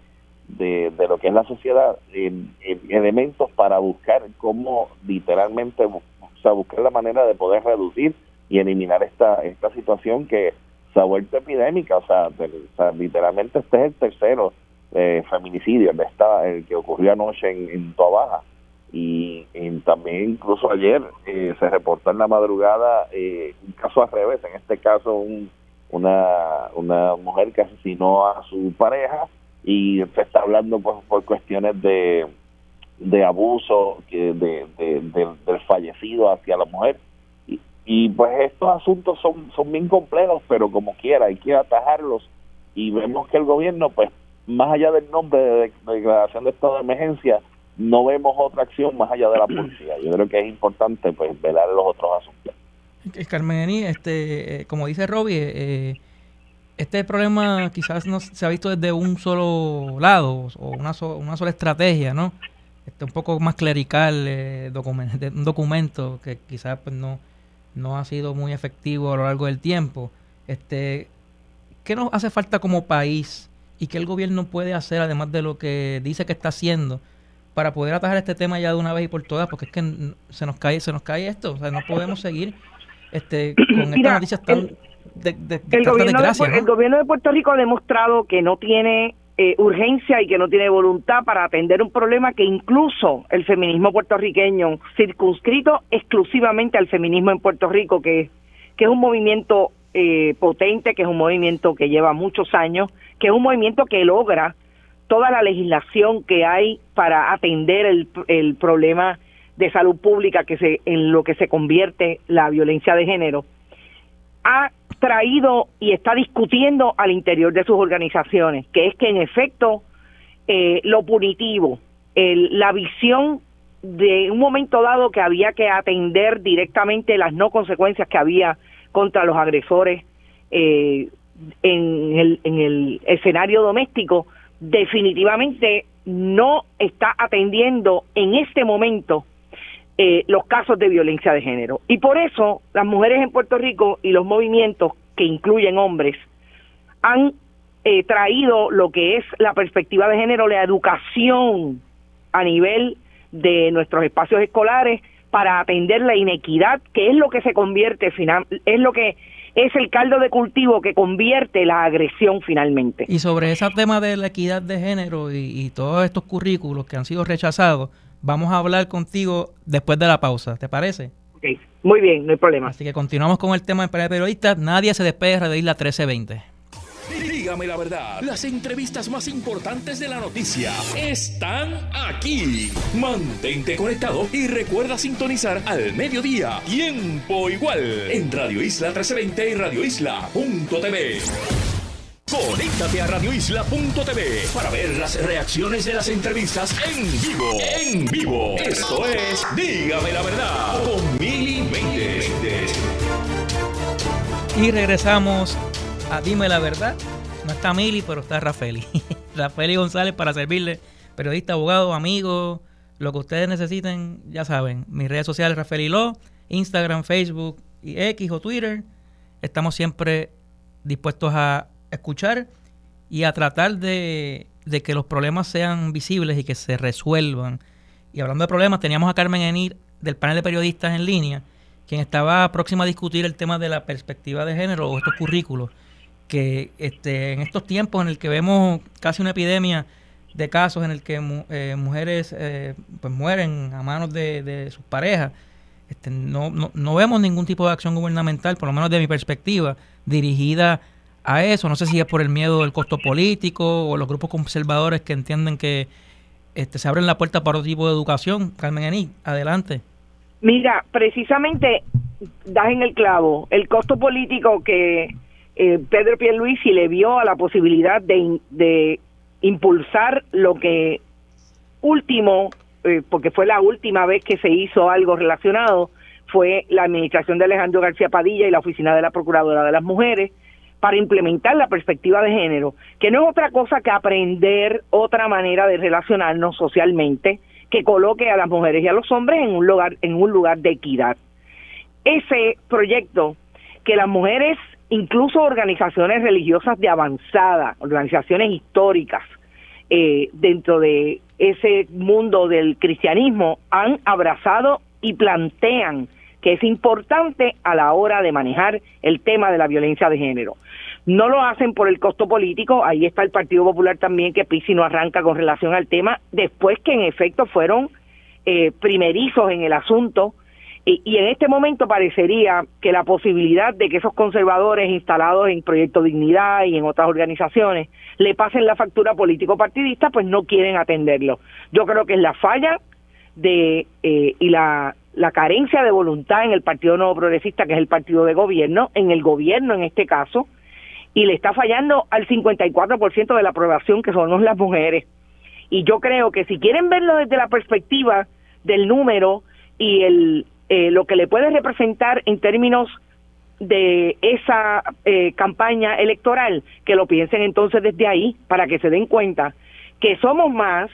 de, de, lo que es la sociedad en, elementos para buscar cómo literalmente o sea, buscar la manera de poder reducir y eliminar esta esta situación que se ha vuelto epidémica o sea, literalmente este es el tercero eh, feminicidio el, el que ocurrió anoche en, en Baja y, también incluso ayer eh, se reportó en la madrugada eh, un caso al revés en este caso un una, una mujer que asesinó a su pareja y se está hablando por, por cuestiones de, de abuso que de, del fallecido hacia la mujer. Y, y, pues estos asuntos son, son bien complejos pero como quiera hay que atajarlos. Y vemos que el gobierno pues más allá del nombre de, declaración de estado de emergencia no vemos otra acción más allá de la policía. Yo creo que es importante pues velar los otros asuntos. Carmen este, eh, como dice Robbie, eh, este problema quizás no se ha visto desde un solo lado o una, una sola estrategia, ¿no? Este, un poco más clerical, eh, un documento que quizás pues, no, no ha sido muy efectivo a lo largo del tiempo. Este, ¿Qué nos hace falta como país y qué el gobierno puede hacer, además de lo que dice que está haciendo, para poder atajar este tema ya de una vez y por todas? Porque es que se nos cae, se nos cae esto, o sea, no podemos seguir este, con estas noticias tan de, de, el, gobierno desgracia, de, el gobierno de Puerto Rico ha demostrado que no tiene eh, urgencia y que no tiene voluntad para atender un problema que incluso el feminismo puertorriqueño, circunscrito exclusivamente al feminismo en Puerto Rico, que, que es un movimiento eh, potente, que es un movimiento que lleva muchos años, que es un movimiento que logra toda la legislación que hay para atender el, el problema de salud pública que se en lo que se convierte la violencia de género ha traído y está discutiendo al interior de sus organizaciones, que es que en efecto eh, lo punitivo, el, la visión de un momento dado que había que atender directamente las no consecuencias que había contra los agresores eh, en, el, en el escenario doméstico, definitivamente no está atendiendo en este momento eh, los casos de violencia de género. Y por eso las mujeres en Puerto Rico y los movimientos que incluyen hombres han eh, traído lo que es la perspectiva de género, la educación a nivel de nuestros espacios escolares para atender la inequidad, que es lo que se convierte, es lo que es el caldo de cultivo que convierte la agresión finalmente. Y sobre ese tema de la equidad de género y todos estos currículos que han sido rechazados, vamos a hablar contigo después de la pausa, ¿te parece? Ok, muy bien, no hay problema. Así que continuamos con el tema de periodistas. Nadie se despegue de Isla 1320. Dígame la verdad, las entrevistas más importantes de la noticia están aquí. Mantente conectado y recuerda sintonizar al mediodía, tiempo igual, en Radio Isla 1320 y Radio Isla.tv. Conéctate a radioisla.tv para ver las reacciones de las entrevistas en vivo. En vivo. Esto es Dígame la verdad con Mili Y regresamos a Dime la verdad. No está Mili, pero está Rafaeli. Rafaeli González para servirle. Periodista, abogado, amigo, lo que ustedes necesiten, ya saben. Mis redes sociales, Rafaeli Lo, Instagram, Facebook y X o Twitter. Estamos siempre dispuestos a escuchar y a tratar de, que los problemas sean visibles y que se resuelvan. Y hablando de problemas, teníamos a Carmen Enir del panel de periodistas en línea, quien estaba próxima a discutir el tema de la perspectiva de género o estos currículos, que este, en estos tiempos en el que vemos casi una epidemia de casos en el que eh, mujeres eh, pues mueren a manos de, de sus parejas, este, no, no, no vemos ningún tipo de acción gubernamental, por lo menos de mi perspectiva, dirigida a eso. No sé si es por el miedo del costo político o los grupos conservadores que entienden que este, se abren la puerta para otro tipo de educación. Carmen Ení, adelante. Mira, precisamente das en el clavo el costo político que eh, Pedro Pierluisi le vio a la posibilidad de, de impulsar lo que último, eh, porque fue la última vez que se hizo algo relacionado, fue la administración de Alejandro García Padilla y la oficina de la Procuradora de las Mujeres, para implementar la perspectiva de género, que no es otra cosa que aprender otra manera de relacionarnos socialmente que coloque a las mujeres y a los hombres en un lugar en un lugar de equidad. Ese proyecto que las mujeres, incluso organizaciones religiosas de avanzada, organizaciones históricas eh, dentro de ese mundo del cristianismo han abrazado y plantean que es importante a la hora de manejar el tema de la violencia de género. No lo hacen por el costo político, ahí está el Partido Popular también, que Pisi no arranca con relación al tema, después que en efecto fueron eh, primerizos en el asunto, y, y, en este momento parecería que la posibilidad de que esos conservadores instalados en Proyecto Dignidad y en otras organizaciones le pasen la factura político-partidista, pues no quieren atenderlo. Yo creo que es la falla de eh, y la la carencia de voluntad en el Partido Nuevo Progresista, que es el partido de gobierno, en el gobierno en este caso, y le está fallando al 54% de la aprobación que son las mujeres. Y yo creo que si quieren verlo desde la perspectiva del número y el eh, lo que le puede representar en términos de esa eh, campaña electoral, que lo piensen entonces desde ahí para que se den cuenta que somos más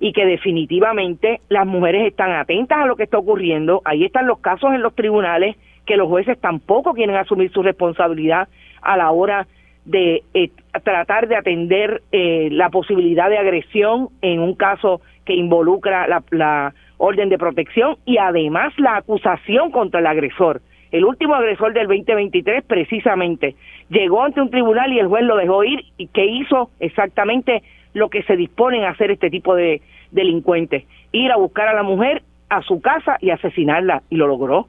y que definitivamente las mujeres están atentas a lo que está ocurriendo. Ahí están los casos en los tribunales que los jueces tampoco quieren asumir su responsabilidad a la hora de eh, tratar de atender eh, la posibilidad de agresión en un caso que involucra la, la orden de protección y además la acusación contra el agresor. el último agresor del 2023 precisamente llegó ante un tribunal y el juez lo dejó ir y que hizo exactamente lo que se disponen a hacer este tipo de delincuentes, ir a buscar a la mujer a su casa y asesinarla y lo logró.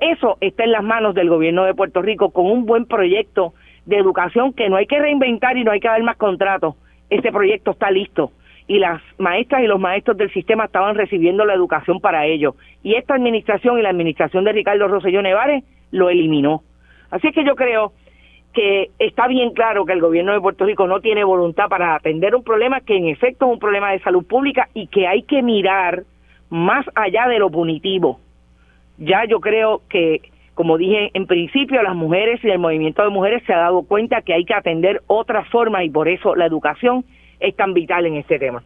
Eso está en las manos del gobierno de Puerto Rico con un buen proyecto de educación que no hay que reinventar y no hay que dar más contratos. Ese proyecto está listo y las maestras y los maestros del sistema estaban recibiendo la educación para ello. Y esta administración y la administración de Ricardo Rosselló Nevares lo eliminó. Así que yo creo que está bien claro que el gobierno de Puerto Rico no tiene voluntad para atender un problema que en efecto es un problema de salud pública y que hay que mirar más allá de lo punitivo. Ya yo creo que, como dije en principio, las mujeres y el movimiento de mujeres se ha dado cuenta que hay que atender otras formas y por eso la educación es tan vital en este tema.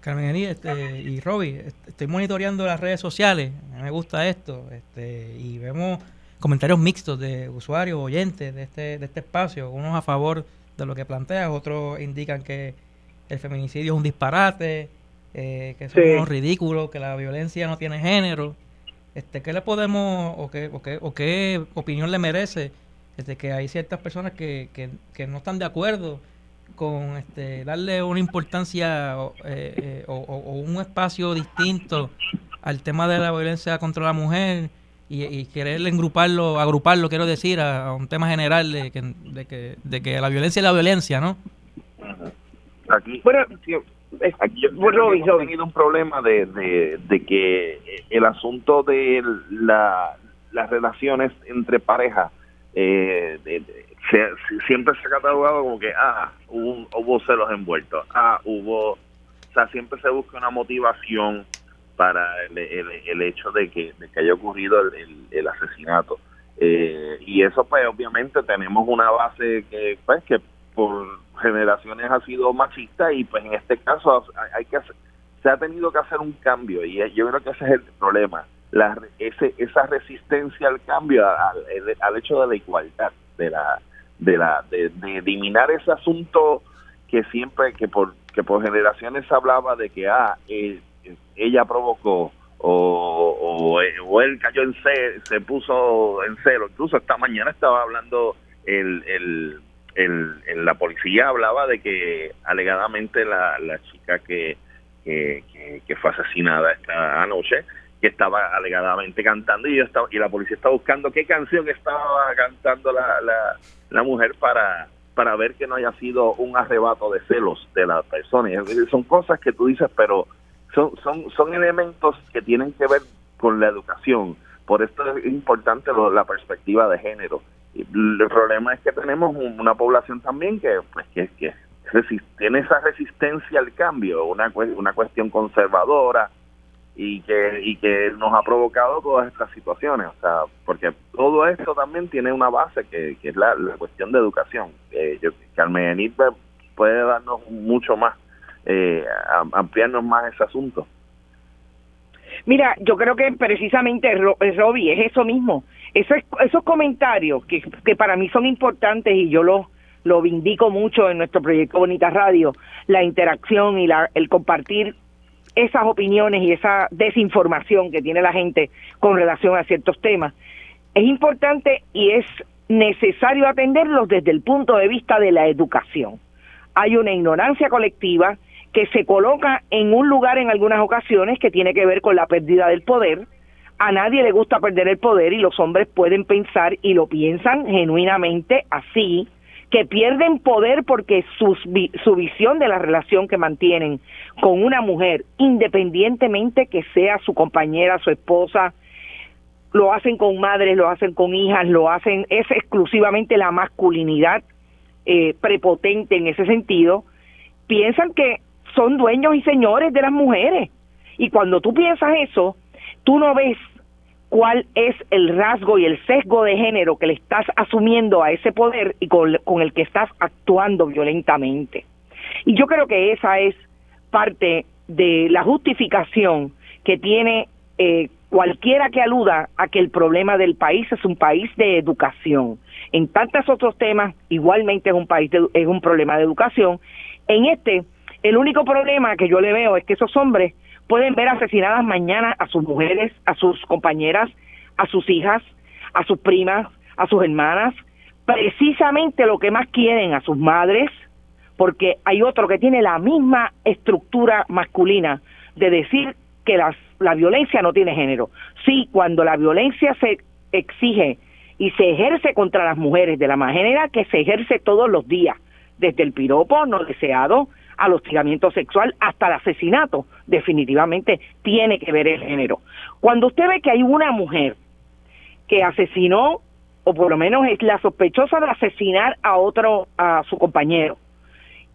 Carmen este, y Roby, estoy monitoreando las redes sociales, me gusta esto, este, y vemos comentarios mixtos de usuarios, oyentes de este, de este espacio, unos a favor de lo que planteas, otros indican que el feminicidio es un disparate, eh, que es un ridículo, que la violencia no tiene género. Este, ¿Qué le podemos, o qué, o qué, o qué opinión le merece este, que hay ciertas personas que, que, que no están de acuerdo con este, darle una importancia eh, eh, o, un espacio distinto al tema de la violencia contra la mujer y, y querer engruparlo, agruparlo, quiero decir, a, un tema general de que, de, que, de que la violencia es la violencia, ¿no? Aquí, bueno, aquí yo hemos tenido un problema de, de, que el asunto de la, las relaciones entre parejas eh, de, siempre se ha catalogado como que, ah, hubo, celos envueltos, ah, hubo, o sea, siempre se busca una motivación para el, el, hecho de que, de que haya ocurrido el, el, asesinato. Eh, y eso pues obviamente tenemos una base que pues que por generaciones ha sido machista y pues en este caso hay que se ha tenido que hacer un cambio y yo creo que ese es el problema la ese esa resistencia al cambio al, al hecho de la igualdad de la de la de, eliminar ese asunto que siempre que por que por generaciones hablaba de que ah ella provocó o, o, él cayó en se, se puso en celo incluso esta mañana estaba hablando el, el, el, la policía hablaba de que alegadamente la, la chica que, que, que fue asesinada esta anoche que estaba alegadamente cantando y yo estaba, y la policía está buscando qué canción estaba cantando la, la, mujer para para ver que no haya sido un arrebato de celos de la persona. Y son cosas que tú dices, pero son, son, son elementos que tienen que ver con la educación. Por esto es importante la perspectiva de género. el problema es que tenemos una población también que, pues, que, que tiene esa resistencia al cambio, una, una cuestión conservadora, y que y que nos ha provocado todas estas situaciones o sea porque todo esto también tiene una base que, es la, cuestión de educación eh, yo, Carmen puede darnos mucho más eh, ampliarnos más ese asunto Mira, yo creo que precisamente, eh, Robbie, es eso mismo. Esos, comentarios que, para mí son importantes y yo lo, lo vindico mucho en nuestro proyecto Bonita Radio, la interacción y la, el compartir esas opiniones y esa desinformación que tiene la gente con relación a ciertos temas. Es importante y es necesario atenderlos desde el punto de vista de la educación. Hay una ignorancia colectiva que se coloca en un lugar en algunas ocasiones que tiene que ver con la pérdida del poder. A nadie le gusta perder el poder y los hombres pueden pensar y lo piensan genuinamente así, que pierden poder porque su, su visión de la relación que mantienen con una mujer, independientemente que sea su compañera, su esposa, lo hacen con madres, lo hacen con hijas, lo hacen, es exclusivamente la masculinidad eh, prepotente en ese sentido, piensan que son dueños y señores de las mujeres. Y cuando tú piensas eso, tú no ves cuál es el rasgo y el sesgo de género que le estás asumiendo a ese poder y con, el que estás actuando violentamente. Y yo creo que esa es parte de la justificación que tiene eh, cualquiera que aluda a que el problema del país es un país de educación. En tantos otros temas, igualmente es un país es un problema de educación. En este, el único problema que yo le veo es que esos hombres pueden ver asesinadas mañana a sus mujeres, a sus compañeras, a sus hijas, a sus primas, a sus hermanas, precisamente lo que más quieren a sus madres, porque hay otro que tiene la misma estructura masculina de decir que la violencia no tiene género. Sí, cuando la violencia se exige y se ejerce contra las mujeres de la manera que se ejerce todos los días, desde el piropo no deseado al hostigamiento sexual hasta el asesinato, definitivamente tiene que ver el género. Cuando usted ve que hay una mujer que asesinó, o por lo menos es la sospechosa de asesinar a otro, a su compañero,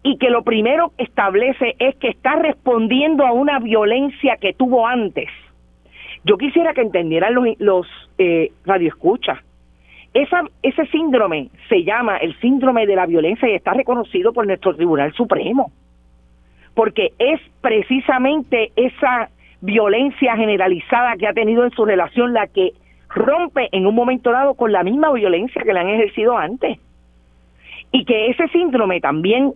y que lo primero que establece es que está respondiendo a una violencia que tuvo antes. Yo quisiera que entendieran los, los eh, radioescuchas. Esa, ese síndrome se llama el síndrome de la violencia y está reconocido por nuestro Tribunal Supremo, porque es precisamente esa violencia generalizada que ha tenido en su relación la que rompe en un momento dado con la misma violencia que le han ejercido antes. Y que ese síndrome también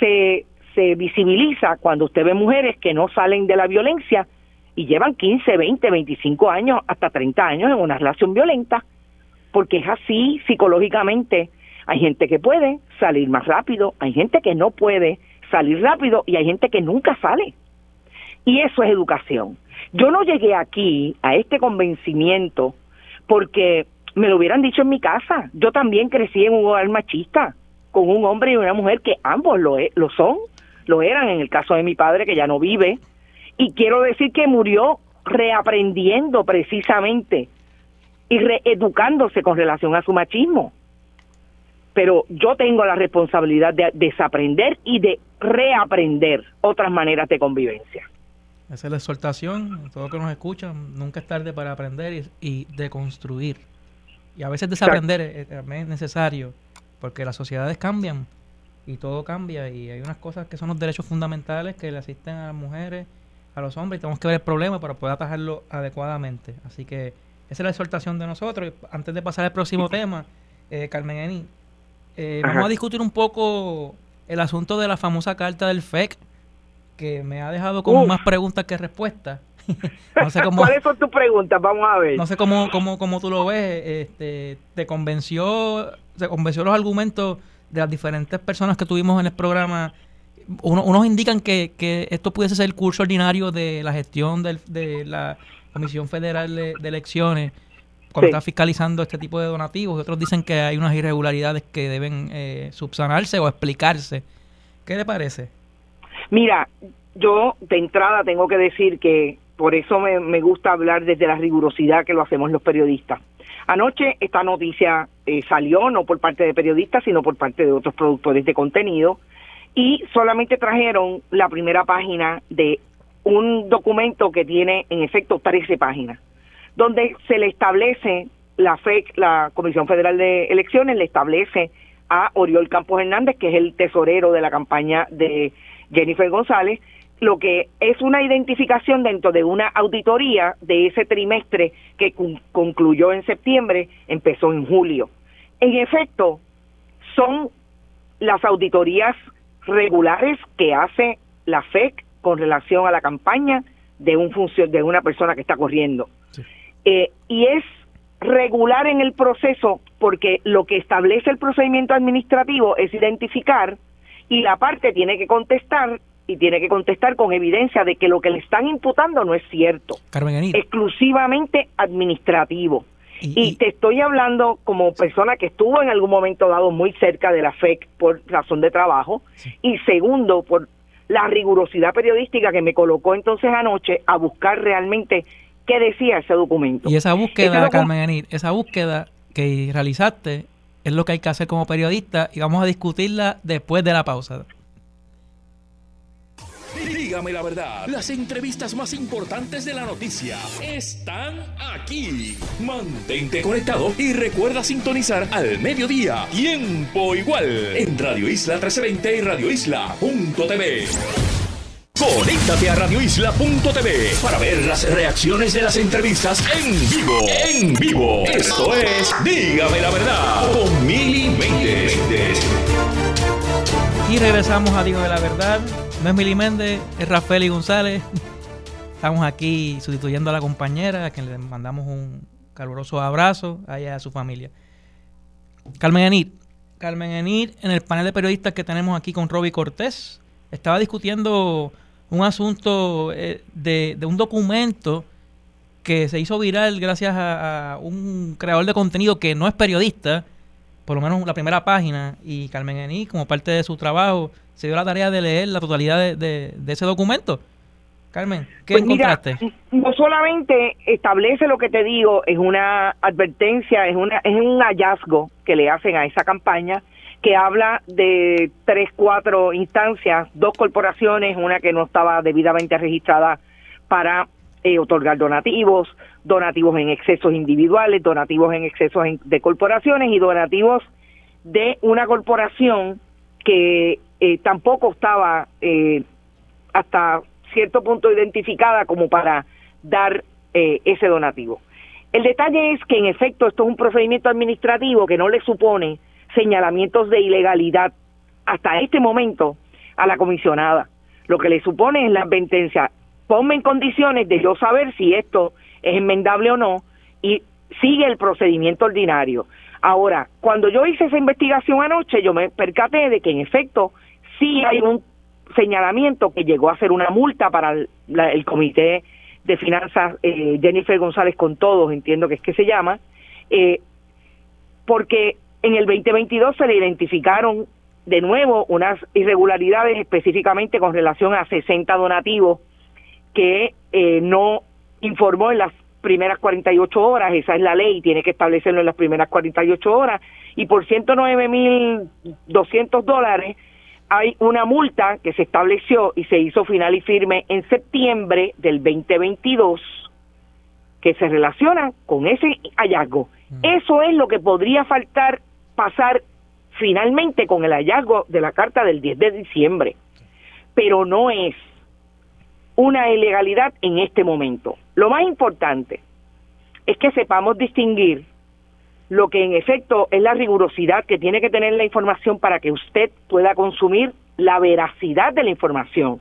se, se visibiliza cuando usted ve mujeres que no salen de la violencia y llevan 15, 20, 25 años, hasta 30 años en una relación violenta, porque es así psicológicamente. Hay gente que puede salir más rápido, hay gente que no puede salir rápido y hay gente que nunca sale. Y eso es educación. Yo no llegué aquí a este convencimiento porque me lo hubieran dicho en mi casa. Yo también crecí en un hogar machista, con un hombre y una mujer que ambos lo, e, lo son, lo eran en el caso de mi padre que ya no vive. Y quiero decir que murió reaprendiendo precisamente y reeducándose con relación a su machismo. Pero yo tengo la responsabilidad de desaprender y de reaprender otras maneras de convivencia. Esa es la exhortación, todo que nos escuchan, nunca es tarde para aprender y, y deconstruir. Y a veces desaprender es, es, necesario, porque las sociedades cambian y todo cambia y hay unas cosas que son los derechos fundamentales que le asisten a las mujeres, a los hombres y tenemos que ver el problema para poder atajarlo adecuadamente. Así que esa es la exhortación de nosotros. Antes de pasar al próximo tema, eh, Carmen Eni, eh, vamos a discutir un poco el asunto de la famosa carta del FEC que me ha dejado como más preguntas que respuestas. no sé cómo, ¿Cuáles son tus preguntas? Vamos a ver. No sé cómo, cómo, cómo tú lo ves. Este, ¿Te convenció, te convenció los argumentos de las diferentes personas que tuvimos en el programa? Uno, unos indican que, que esto pudiese ser el curso ordinario de la gestión del, de la Comisión Federal de, Elecciones cuando está fiscalizando este tipo de donativos. Y otros dicen que hay unas irregularidades que deben eh, subsanarse o explicarse. ¿Qué le parece? Mira, yo de entrada tengo que decir que por eso me, gusta hablar desde la rigurosidad que lo hacemos los periodistas. Anoche esta noticia eh, salió no por parte de periodistas, sino por parte de otros productores de contenido y solamente trajeron la primera página de un documento que tiene en efecto 13 páginas, donde se le establece la FEC, la Comisión Federal de Elecciones, le establece a Oriol Campos Hernández, que es el tesorero de la campaña de Jennifer González, lo que es una identificación dentro de una auditoría de ese trimestre que concluyó en septiembre, empezó en julio. En efecto, son las auditorías regulares que hace la FEC con relación a la campaña de un de una persona que está corriendo. Eh, y es regular en el proceso porque lo que establece el procedimiento administrativo es identificar y la parte tiene que contestar y tiene que contestar con evidencia de que lo que le están imputando no es cierto. exclusivamente administrativo. Y, te estoy hablando como persona que estuvo en algún momento dado muy cerca de la FEC por razón de trabajo y segundo por la rigurosidad periodística que me colocó entonces anoche a buscar realmente qué decía ese documento. Y esa búsqueda, Carmen Anit, esa búsqueda que realizaste es lo que hay que hacer como periodista y vamos a discutirla después de la pausa. Dígame la verdad, las entrevistas más importantes de la noticia están aquí. Mantente conectado y recuerda sintonizar al mediodía, tiempo igual, en Radio Isla 1320 y Radio Isla.tv. Conéctate a radioisla.tv para ver las reacciones de las entrevistas en vivo. En vivo. Esto es Dígame la verdad con Mili Y regresamos a Dígame la verdad. No es Mili Méndez, es Rafael y González. Estamos aquí sustituyendo a la compañera, a quien le mandamos un caluroso abrazo a ella y a su familia. Carmen Enid, Carmen Enid, en el panel de periodistas que tenemos aquí con Roby Cortés, estaba discutiendo un asunto eh, de, un documento que se hizo viral gracias a, un creador de contenido que no es periodista, por lo menos la primera página, y Carmen Enid, como parte de su trabajo, se dio la tarea de leer la totalidad de ese documento. Carmen, ¿qué pues encontraste? no solamente establece lo que te digo, es una advertencia, es, una, es un hallazgo que le hacen a esa campaña que habla de tres, cuatro instancias, dos corporaciones, una que no estaba debidamente registrada para eh, otorgar donativos, donativos en excesos individuales, donativos en excesos de corporaciones y donativos de una corporación que eh, tampoco estaba eh, hasta cierto punto identificada como para dar eh, ese donativo. El detalle es que en efecto esto es un procedimiento administrativo que no le supone señalamientos de ilegalidad hasta este momento a la comisionada. Lo que le supone es la advertencia, ponme en condiciones de yo saber si esto es enmendable o no y sigue el procedimiento ordinario. Ahora, cuando yo hice esa investigación anoche, yo me percaté de que en efecto sí hay un señalamiento que llegó a ser una multa para el, Comité de Finanzas eh, Jennifer González con todos, entiendo que es que se llama, eh, porque en el 2022 se le identificaron de nuevo unas irregularidades específicamente con relación a 60 donativos que eh, no informó en las primeras 48 horas, esa es la ley, tiene que establecerlo en las primeras 48 horas, y por 109.200 dólares hay una multa que se estableció y se hizo final y firme en septiembre del 2022 que se relaciona con ese hallazgo. Mm. Eso es lo que podría faltar pasar finalmente con el hallazgo de la carta del 10 de diciembre, pero no es una ilegalidad en este momento. Lo más importante es que sepamos distinguir lo que en efecto es la rigurosidad que tiene que tener la información para que usted pueda consumir la veracidad de la información.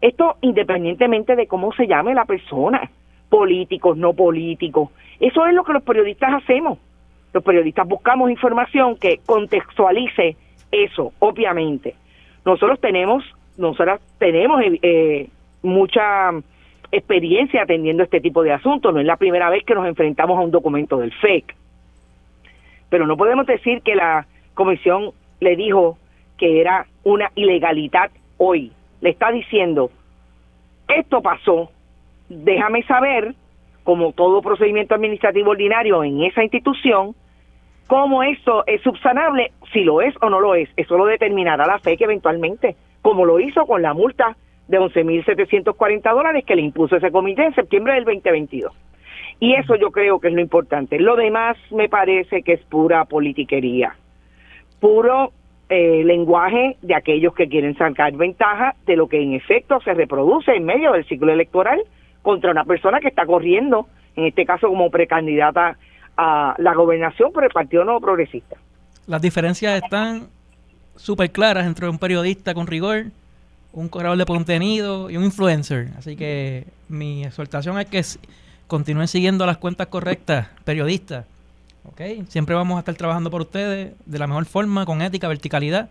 Esto independientemente de cómo se llame la persona, políticos, no políticos. Eso es lo que los periodistas hacemos. Los periodistas buscamos información que contextualice eso, obviamente. Nosotros tenemos, nosotros tenemos eh, mucha experiencia atendiendo este tipo de asuntos. No es la primera vez que nos enfrentamos a un documento del FEC pero no podemos decir que la comisión le dijo que era una ilegalidad hoy. Le está diciendo, esto pasó, déjame saber, como todo procedimiento administrativo ordinario en esa institución, cómo esto es subsanable, si lo es o no lo es. Eso lo determinará la FEC eventualmente, como lo hizo con la multa de 11.740 dólares que le impuso ese comité en septiembre del 2022. Y eso yo creo que es lo importante. Lo demás me parece que es pura politiquería, puro eh, lenguaje de aquellos que quieren sacar ventaja de lo que en efecto se reproduce en medio del ciclo electoral contra una persona que está corriendo, en este caso como precandidata a la gobernación por el Partido Nuevo Progresista. Las diferencias están súper claras entre un periodista con rigor, un creador de contenido y un influencer. Así que mi exhortación es que continúen siguiendo las cuentas correctas, periodistas. ¿ok? Siempre vamos a estar trabajando por ustedes de la mejor forma, con ética, verticalidad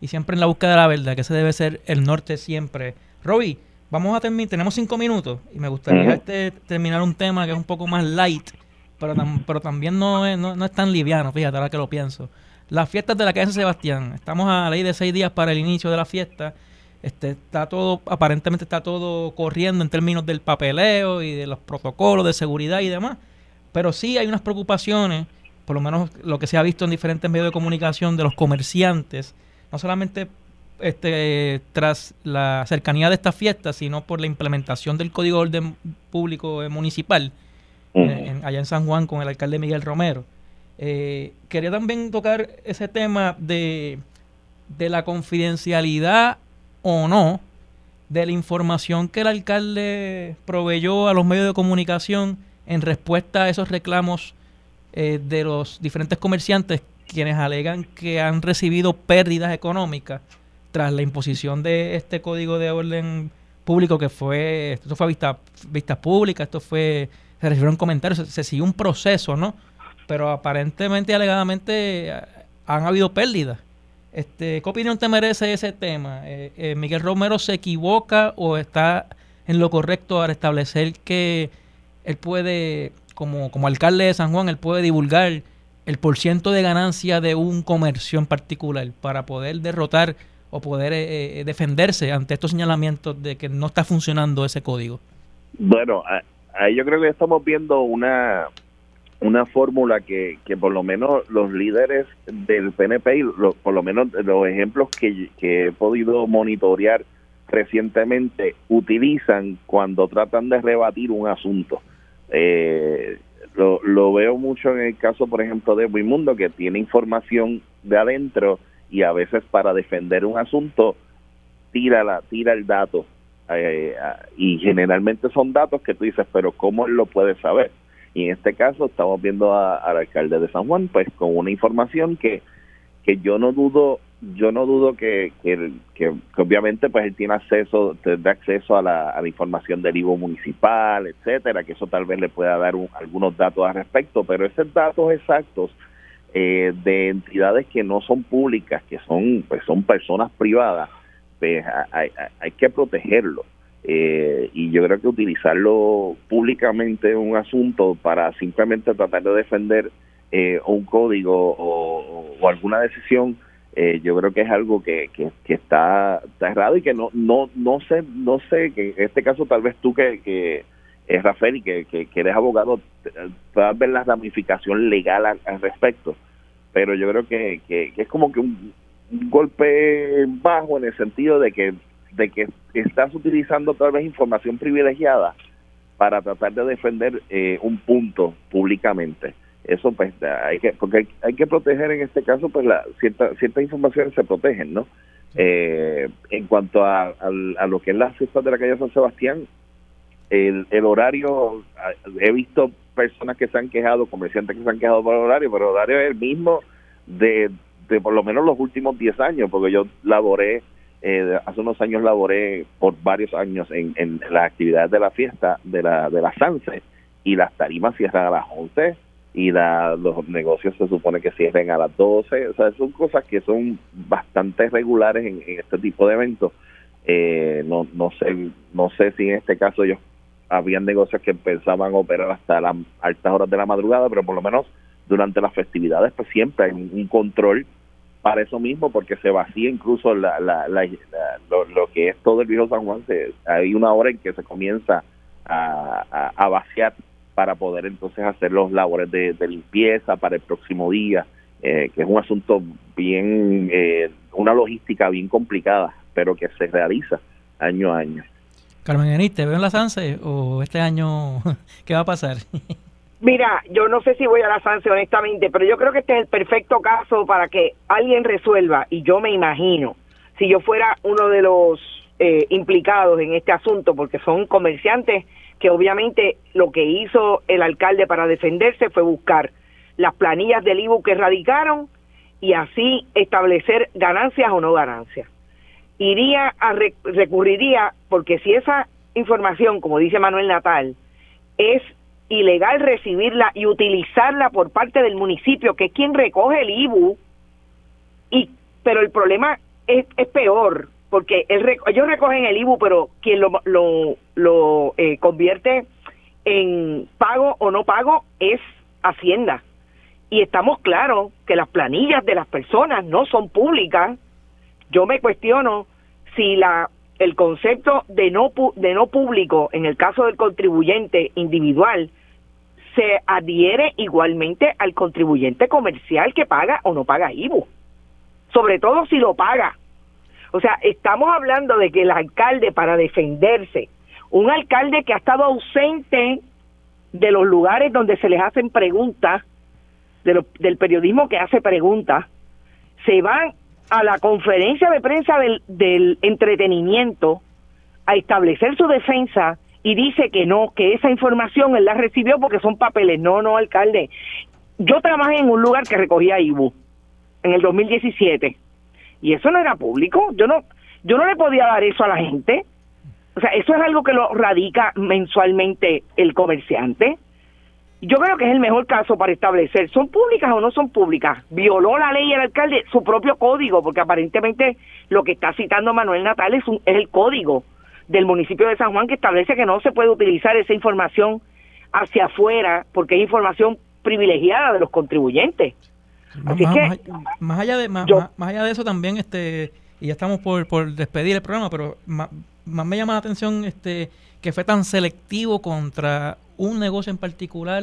y siempre en la búsqueda de la verdad, que ese debe ser el norte siempre. Roby, vamos a terminar, tenemos cinco minutos y me gustaría este, terminar un tema que es un poco más light, pero, pero también no es, no, es tan liviano, fíjate, ahora que lo pienso. Las fiestas de la calle Sebastián, estamos a la ley de seis días para el inicio de la fiesta este, está todo, aparentemente está todo corriendo en términos del papeleo y de los protocolos de seguridad y demás. Pero sí hay unas preocupaciones, por lo menos lo que se ha visto en diferentes medios de comunicación de los comerciantes, no solamente este, tras la cercanía de esta fiesta, sino por la implementación del Código de Orden Público allá en San Juan con el alcalde Miguel Romero. Eh, quería también tocar ese tema de, de la confidencialidad o no de la información que el alcalde proveyó a los medios de comunicación en respuesta a esos reclamos eh, de los diferentes comerciantes quienes alegan que han recibido pérdidas económicas tras la imposición de este código de orden público que fue, esto fue a vista, vistas públicas, esto fue se recibieron comentarios, se, siguió un proceso, ¿no? Pero aparentemente y alegadamente han habido pérdidas. Este, ¿Qué opinión te merece ese tema? Eh, eh, ¿Miguel Romero se equivoca o está en lo correcto al establecer que él puede, como, como alcalde de San Juan, él puede divulgar el porciento de ganancia de un comercio en particular para poder derrotar o poder eh, defenderse ante estos señalamientos de que no está funcionando ese código? Bueno, ahí yo creo que estamos viendo una una fórmula que, que por lo menos los líderes del PNP, y por lo menos los ejemplos que, he podido monitorear recientemente, utilizan cuando tratan de rebatir un asunto. Eh, lo, lo, veo mucho en el caso, por ejemplo, de Wimundo, que tiene información de adentro y a veces para defender un asunto tira, la, tira el dato. Eh, y generalmente son datos que tú dices, pero ¿cómo lo puede saber? Y en este caso estamos viendo al alcalde de San Juan, pues con una información que, que yo no dudo yo no dudo que, que, obviamente pues él tiene acceso tendrá acceso a la, a la información del IVO municipal etcétera que eso tal vez le pueda dar algunos datos al respecto pero esos datos exactos eh, de entidades que no son públicas que son pues son personas privadas pues hay, hay que protegerlos eh, y yo creo que utilizarlo públicamente en un asunto para simplemente tratar de defender eh, un código o, alguna decisión, eh, yo creo que es algo que, que, está, errado y que no no no sé no sé que en este caso tal vez tú que, que es Rafael y que, que, eres abogado puedas ver la ramificación legal al, respecto. Pero yo creo que, que, es como que un golpe bajo en el sentido de que de que estás utilizando tal vez información privilegiada para tratar de defender eh, un punto públicamente. Eso pues hay que porque hay, que proteger en este caso pues la cierta ciertas informaciones se protegen, ¿no? Eh, en cuanto a, lo que es la fiesta de la calle San Sebastián, el, el horario, he visto personas que se han quejado, comerciantes que se han quejado por el horario, pero el horario es el mismo de, por lo menos los últimos 10 años, porque yo laboré eh, hace unos años laboré por varios años en, en las actividades de la fiesta de la, de la Sanse y las tarimas cierran a las 11 y la, los negocios se supone que cierren a las 12. O sea, son cosas que son bastante regulares en, este tipo de eventos. Eh, no, no, sé, no sé si en este caso ellos habían negocios que pensaban operar hasta las altas horas de la madrugada, pero por lo menos durante las festividades pues siempre hay un control para eso mismo, porque se vacía incluso la, la, lo, que es todo el viejo San Juan. hay una hora en que se comienza a, a, vaciar para poder entonces hacer los labores de, limpieza para el próximo día, eh, que es un asunto bien, eh, una logística bien complicada, pero que se realiza año a año. Carmen ¿te veo en la SANSE o este año qué va a pasar? Mira, yo no sé si voy a la SANSE honestamente, pero yo creo que este es el perfecto caso para que alguien resuelva, y yo me imagino, si yo fuera uno de los eh, implicados en este asunto, porque son comerciantes que obviamente lo que hizo el alcalde para defenderse fue buscar las planillas del IBU que radicaron y así establecer ganancias o no ganancias. Iría a recurriría, porque si esa información, como dice Manuel Natal, es ilegal recibirla y utilizarla por parte del municipio, que es quien recoge el IBU, y, pero el problema es, es peor, porque ellos recogen el IBU, pero quien lo, lo, lo eh, convierte en pago o no pago es Hacienda. Y estamos claros que las planillas de las personas no son públicas. Yo me cuestiono si la el concepto de no de no público en el caso del contribuyente individual se adhiere igualmente al contribuyente comercial que paga o no paga IVU, sobre todo si lo paga. O sea, estamos hablando de que el alcalde para defenderse, un alcalde que ha estado ausente de los lugares donde se les hacen preguntas, de del periodismo que hace preguntas, se van a la conferencia de prensa del, del entretenimiento a establecer su defensa y dice que no, que esa información él la recibió porque son papeles. No, no, alcalde. Yo trabajé en un lugar que recogía IBU en el 2017 y eso no era público. Yo no, yo no le podía dar eso a la gente. O sea, eso es algo que lo radica mensualmente el comerciante. yo creo que es el mejor caso para establecer, ¿son públicas o no son públicas? Violó la ley el alcalde su propio código, porque aparentemente lo que está citando Manuel Natal es, es el código del municipio de San Juan que establece que no se puede utilizar esa información hacia afuera porque es información privilegiada de los contribuyentes. Así más, que, más, allá de más, allá de eso también este y ya estamos por, por despedir el programa, pero más, me llama la atención este que fue tan selectivo contra un negocio en particular,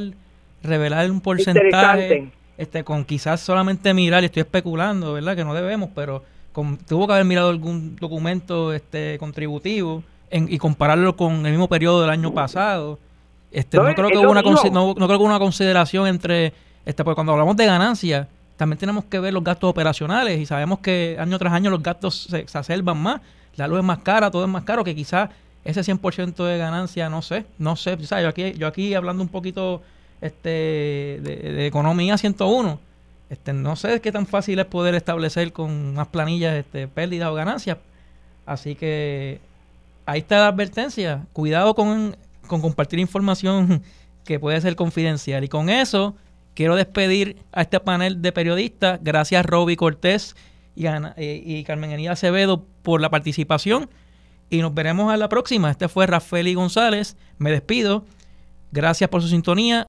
revelar un porcentaje este con quizás solamente mirar, y estoy especulando, ¿verdad? Que no debemos, pero con, tuvo que haber mirado algún documento este contributivo y compararlo con el mismo periodo del año pasado. Este, no, creo que hubo una no, no, creo que una consideración entre este porque cuando hablamos de ganancias también tenemos que ver los gastos operacionales y sabemos que año tras año los gastos se exacerban más, la luz es más cara, todo es más caro, que quizás ese 100% de ganancia, no sé, no sé, yo aquí, yo aquí hablando un poquito este de, economía 101, este, no sé qué tan fácil es poder establecer con unas planillas este, pérdidas o ganancias, así que ahí está la advertencia, cuidado con, con compartir información que puede ser confidencial y con eso Quiero despedir a este panel de periodistas. Gracias Roby Cortés y, eh, y Carmen Enía Acevedo por la participación. Y nos veremos a la próxima. Este fue Rafael y González. Me despido. Gracias por su sintonía